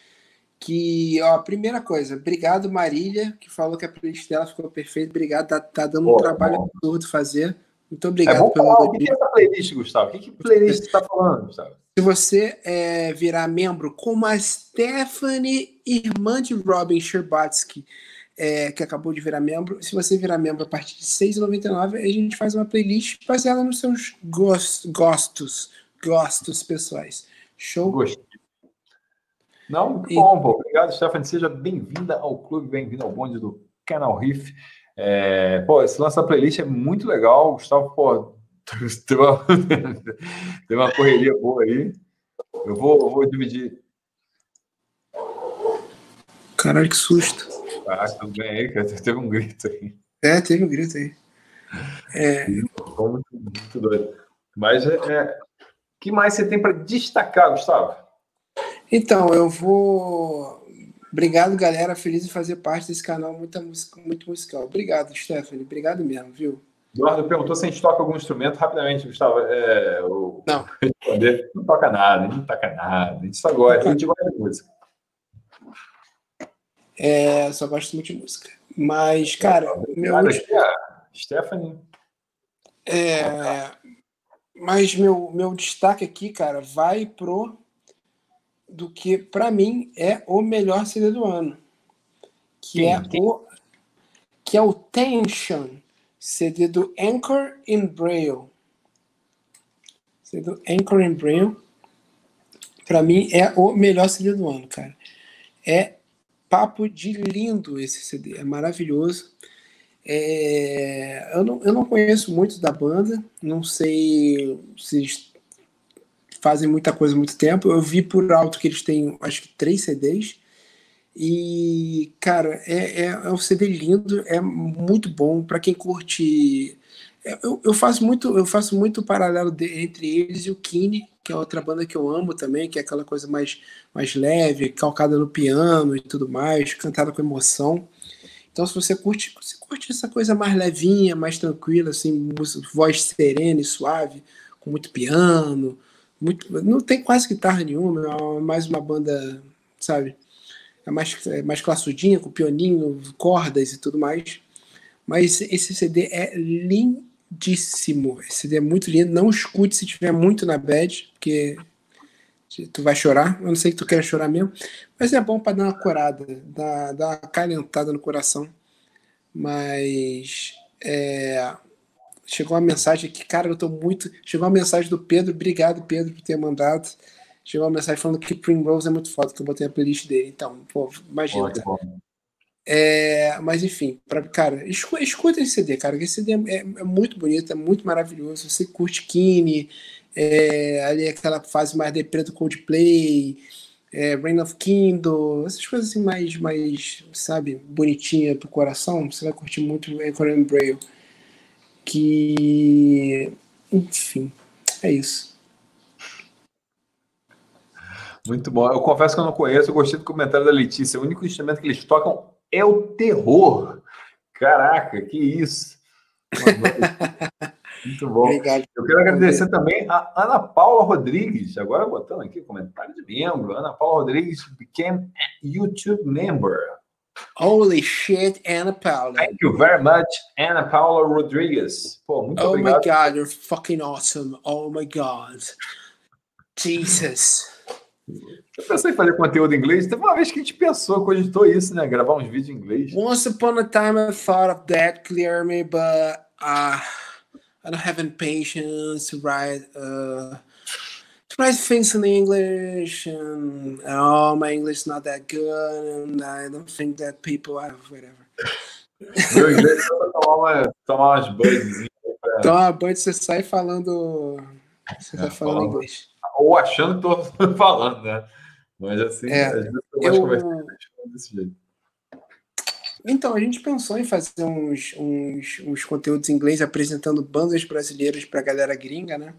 que, ó, primeira coisa, obrigado Marília, que falou que a playlist dela ficou perfeita. Obrigado, tá, tá dando Pô, um trabalho absurdo fazer. Muito obrigado. É bom pelo falar, o que é essa playlist, Gustavo? O que, que playlist você está falando, Gustavo? Se você é, virar membro como a Stephanie, irmã de Robin Sherbatsky, é, que acabou de virar membro, se você virar membro a partir de R$ 6,99, a gente faz uma playlist baseada nos seus gostos. gostos pessoais. Show? Gostei. Não, muito e... bom, pô. Obrigado, Stephanie. Seja bem-vinda ao clube, bem-vinda ao bonde do canal Riff. É, pô, esse lance da playlist é muito legal. Gustavo, pô, tem uma, tem uma correria boa aí. Eu vou, eu vou dividir. Caralho, que susto. Ah, tudo bem aí, cara. Teve um grito aí. É, teve um grito aí. É... Muito, muito doido. Mas é, é... que mais você tem para destacar, Gustavo? Então, eu vou. Obrigado, galera. Feliz de fazer parte desse canal muito, muito musical. Obrigado, Stephanie. Obrigado mesmo, viu? Eduardo perguntou se a gente toca algum instrumento rapidamente, Gustavo. É, eu... Não. Responder. Não toca nada, não toca nada. A gente só gosta, a gente gosta de música. É, só gosto muito de música. Mas, cara, meu. Aqui, a Stephanie. É, mas meu, meu destaque aqui, cara, vai pro do que para mim é o melhor CD do ano, que Sim. é o que é o Tension, CD do Anchor in Braille. CD do Anchor in Braille. Para mim é o melhor CD do ano, cara. É papo de lindo esse CD, é maravilhoso. É, eu, não, eu não conheço muito da banda, não sei se fazem muita coisa há muito tempo. Eu vi por alto que eles têm, acho que, três CDs. E, cara, é, é, é um CD lindo, é muito bom para quem curte. É, eu, eu, faço muito eu faço muito paralelo de, entre eles e o Kine, que é outra banda que eu amo também, que é aquela coisa mais, mais leve, calcada no piano e tudo mais, cantada com emoção. Então, se você curte, você curte essa coisa mais levinha, mais tranquila, assim, voz serena e suave, com muito piano, muito, não tem quase guitarra nenhuma, é mais uma banda, sabe? É mais, é mais classudinha, com pianinho, cordas e tudo mais. Mas esse CD é lindíssimo. Esse CD é muito lindo. Não escute se tiver muito na bad, porque tu vai chorar. Eu não sei que tu quer chorar mesmo. Mas é bom para dar uma corada, dar, dar uma calentada no coração. Mas é, Chegou uma mensagem aqui, cara, eu tô muito. Chegou uma mensagem do Pedro, obrigado, Pedro, por ter mandado. Chegou uma mensagem falando que Primrose é muito foda, que eu botei a playlist dele. Então, pô, imagina. Tá? É, mas enfim, pra, cara, escuta, escuta esse CD, cara, esse CD é, é, muito bonito, é muito maravilhoso. Você curte Kine, é, ali aquela fase mais de preto Coldplay, é, Reign of Kindle, essas coisas assim mais, mais sabe, bonitinha pro coração, você vai curtir muito Conan Braille que, enfim, é isso. Muito bom. Eu confesso que eu não conheço, eu gostei do comentário da Letícia. O único instrumento que eles tocam é o terror. Caraca, que isso. Muito bom. Obrigado. Eu quero agradecer também a Ana Paula Rodrigues, agora botando aqui comentário de membro. Ana Paula Rodrigues became a YouTube member. Holy shit, Ana Paula. Thank you very much, Ana Paula Rodrigues. Pô, muito oh obrigado. my God, you're fucking awesome. Oh my God. Jesus. Eu pensei em fazer conteúdo em inglês. Teve uma vez que a gente pensou, cogitou isso, né? Gravar uns vídeos em inglês. Once upon a time I thought of that, clear me, but uh, I don't have any patience to write uh, write things in English, and oh, my English is not that good, and I don't think that people have whatever. Meu inglês é tomar, uma, tomar umas buds. Tomar uma bud, você sai falando. Você é, falando, falando inglês. Ou achando que estou falando, né? Mas assim, é, às vezes eu conversar desse jeito. Então, a gente pensou em fazer uns, uns, uns conteúdos em inglês apresentando bandas brasileiras para a galera gringa, né?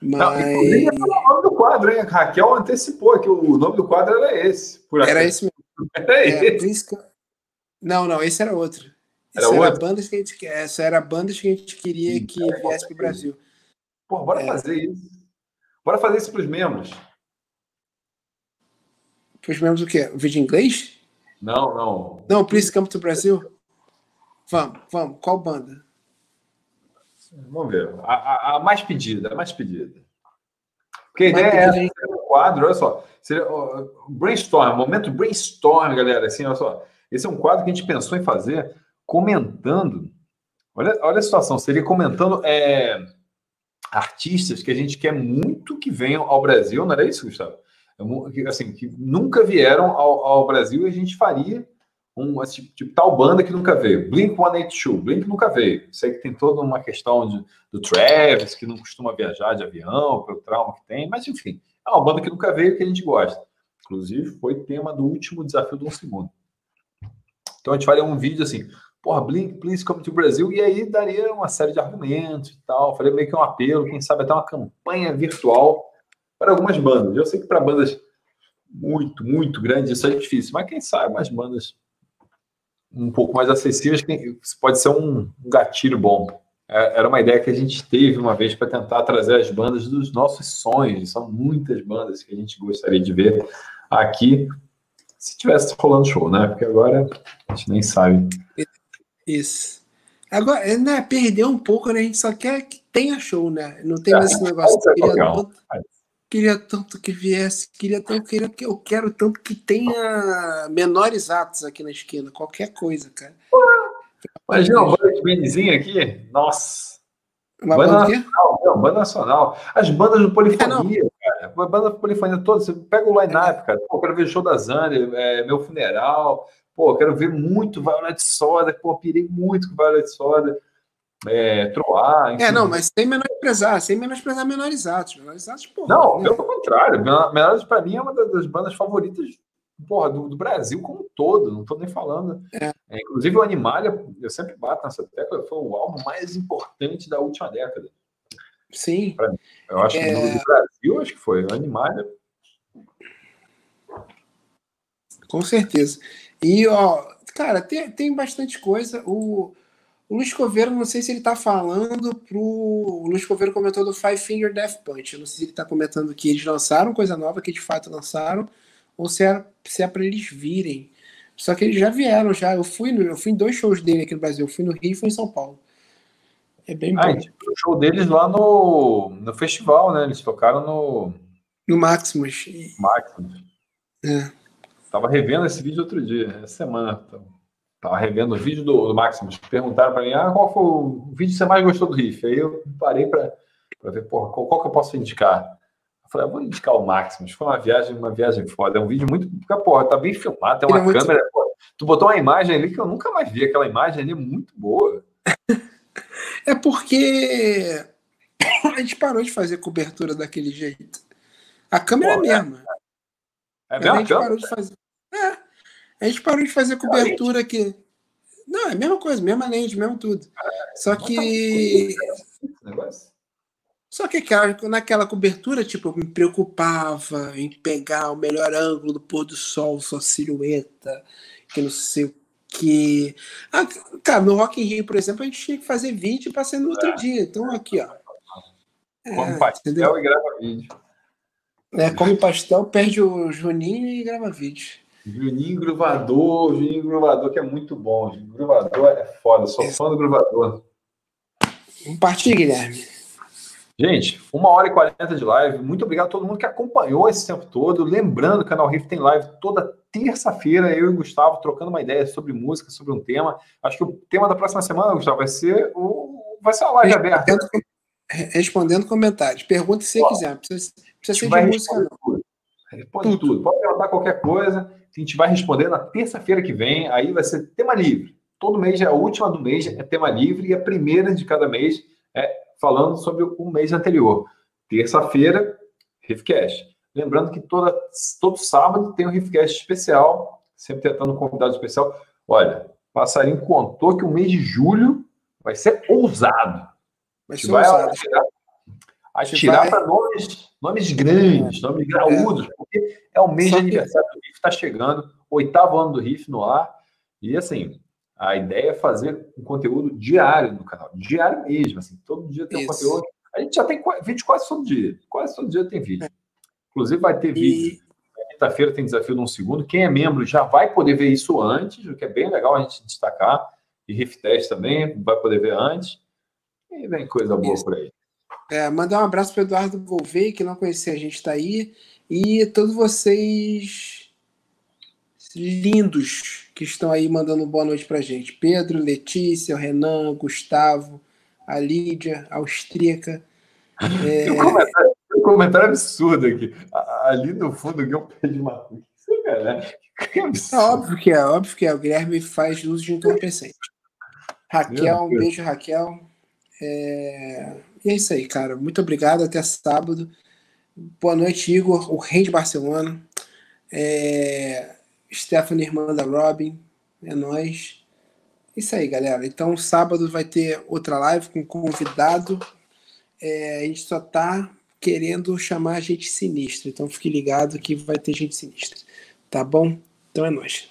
Mas... Não, inclusive, o nome do quadro, hein? A Raquel antecipou que o nome do quadro era esse. era esse mesmo. Era é, esse. Não, não, esse era outro. Era, outro? era bandas que a gente essa era bandas que a gente queria que viesse para o Brasil. Pô, bora é. fazer isso. Bora fazer isso para os membros. Para os membros o quê? O vídeo em inglês? Não, não. Não, Please Come to Brasil? Vamos, vamos. Qual banda? Vamos ver. A, a, a, mais pedida, a mais pedida. Porque a ideia é essa, um quadro, olha só. Seria, uh, brainstorm, momento brainstorm, galera. Assim, olha só. Esse é um quadro que a gente pensou em fazer comentando. Olha, olha a situação, seria comentando é, artistas que a gente quer muito que venham ao Brasil, não era isso, Gustavo? Assim, que nunca vieram ao, ao Brasil e a gente faria um assim, tipo, tal banda que nunca veio. Blink 182, Blink nunca veio. Sei que tem toda uma questão de, do Travis, que não costuma viajar de avião, pelo trauma que tem, mas enfim, é uma banda que nunca veio que a gente gosta. Inclusive, foi tema do último desafio do um segundo. Então a gente faria um vídeo assim, porra, Blink, please come to Brasil, e aí daria uma série de argumentos e tal. Faria meio que um apelo, quem sabe até uma campanha virtual para algumas bandas. Eu sei que para bandas muito, muito grandes isso é difícil, mas quem sabe umas bandas um pouco mais acessíveis, pode ser um, gatilho bom. É, era uma ideia que a gente teve uma vez para tentar trazer as bandas dos nossos sonhos. São muitas bandas que a gente gostaria de ver aqui, se tivesse rolando show, né? Porque agora a gente nem sabe. Isso. Agora, né, perdeu um pouco, né? A gente só quer que tenha show, né? Não tem mais esse negócio. Queria, queria tanto que viesse, queria tanto, queria que eu quero tanto que tenha menores atos aqui na esquina, qualquer coisa, cara. Imagina uma banda de benzinho aqui, nossa. Uma banda, banda nacional, não, banda nacional. As bandas do Polifonia, é, cara. A banda do Polifonia toda, você pega o line-up, é. cara. Pô, quero ver o show da Zane, é, meu funeral. Pô, quero ver muito Violet Soda. Pô, pirei muito com Violet Soda é, troar. Enfim. É, não, mas sem menosprezar, sem menosprezar menorizados. Menorizados, porra. Não, né? pelo contrário. Menorizados, para mim, é uma das bandas favoritas porra, do, do, Brasil como um todo, não estou nem falando. É. É, inclusive, o Animalia, eu sempre bato nessa tecla, foi o álbum mais importante da última década. Sim. Eu acho que no é. Brasil, acho que foi. O Animalia. Com certeza. E, ó, cara, tem, tem bastante coisa. O o Luiz Coveiro, não sei se ele está falando pro. O Luiz Coveiro comentou do Five Finger Death Punch. Eu não sei se ele está comentando que eles lançaram coisa nova, que de fato lançaram, ou se é, se é para eles virem. Só que eles já vieram, já. Eu fui, no, eu fui em dois shows dele aqui no Brasil. Eu fui no Rio e fui em São Paulo. É bem ah, bom. o show deles lá no, no festival, né? Eles tocaram no. No Maximus. Maximus. É. Tava revendo esse vídeo outro dia, essa semana. Então. Tava revendo o vídeo do, do Maximus. Perguntaram para mim, ah, qual foi o vídeo que você mais gostou do riff? Aí eu parei para ver, porra, qual, qual, que eu posso indicar? Eu falei, ah, vou indicar o Maximus. Foi uma viagem, uma viagem foda. É um vídeo muito. Porque, porra, tá bem filmado, tem uma é câmera. Muito... Porra, tu botou uma imagem ali que eu nunca mais vi. Aquela imagem ali é muito boa. é porque a gente parou de fazer cobertura daquele jeito. A câmera é a mesma. É, é mesmo? A gente parou de fazer. É. A gente parou de fazer cobertura aqui. Não, é a mesma coisa, mesma lente, mesmo tudo. Só que. Só que naquela cobertura, tipo, eu me preocupava em pegar o melhor ângulo do pôr do sol, sua silhueta, que não sei o quê. Ah, cara, no Rock in Rio, por exemplo, a gente tinha que fazer vídeo para ser no outro é. dia. Então, aqui, ó. É, come pastel entendeu? e grava vídeo. É, come pastel, perde o Juninho e grava vídeo. Juninho Gruvador, Juninho Gruvador, que é muito bom. Juninho Gruvador é foda, sou fã do Gruvador. Compartilhe, Guilherme. Gente, uma hora e quarenta de live. Muito obrigado a todo mundo que acompanhou esse tempo todo. Lembrando, o canal Riff tem live toda terça-feira, eu e o Gustavo trocando uma ideia sobre música, sobre um tema. Acho que o tema da próxima semana, Gustavo, vai ser o. Vai ser uma live aberta. Respondendo comentários. Pergunte se você quiser. Precisa, precisa ser de música, não. Tudo. Responde tudo. tudo. Pode perguntar qualquer coisa a gente vai responder na terça-feira que vem. Aí vai ser tema livre. Todo mês, é a última do mês é tema livre e a primeira de cada mês é falando sobre o mês anterior. Terça-feira, Riffcast. Lembrando que toda, todo sábado tem um Riffcast especial, sempre tentando um convidado especial. Olha, Passarinho contou que o mês de julho vai ser ousado. Vai ser vai ousado. Atirar, para nomes, nomes grandes, nomes graúdos, porque é o mês Só de aniversário do está chegando, oitavo ano do Riff no ar. E assim, a ideia é fazer um conteúdo diário no canal, diário mesmo, assim, todo dia tem um conteúdo. A gente já tem vídeo quase todo dia, quase todo dia tem vídeo. Inclusive vai ter vídeo. Quinta-feira tem desafio de um segundo. Quem é membro já vai poder ver isso antes, o que é bem legal a gente destacar. E Riff Test também vai poder ver antes. E vem coisa boa isso. por aí. É, mandar um abraço para o Eduardo Gouveia, que não conhecia a gente está aí. E todos vocês lindos que estão aí mandando boa noite pra gente. Pedro, Letícia, o Renan, Gustavo, a Lídia, a austríaca. É... Um, comentário, um comentário absurdo aqui. Ali no fundo, o Guilherme pede uma. Isso, cara. É óbvio que é, óbvio que é. O Guilherme faz uso de entorpecente. Raquel, um beijo, Raquel. É... E é isso aí, cara. Muito obrigado. Até sábado. Boa noite, Igor, o rei de Barcelona. É... Stephanie, irmã da Robin. É nós. Isso aí, galera. Então, sábado vai ter outra live com convidado. É... a gente só tá querendo chamar gente sinistra. Então, fique ligado que vai ter gente sinistra. Tá bom? Então é nóis.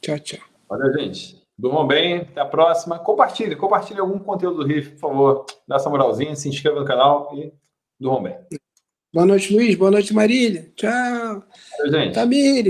Tchau, tchau. Valeu, gente. Durmam bem, até a próxima. Compartilhe, compartilhe algum conteúdo do Riff, por favor. Dá essa moralzinha, se inscreva no canal e durmam bem. Boa noite, Luiz. Boa noite, Marília. Tchau. Valeu, gente. Tamires.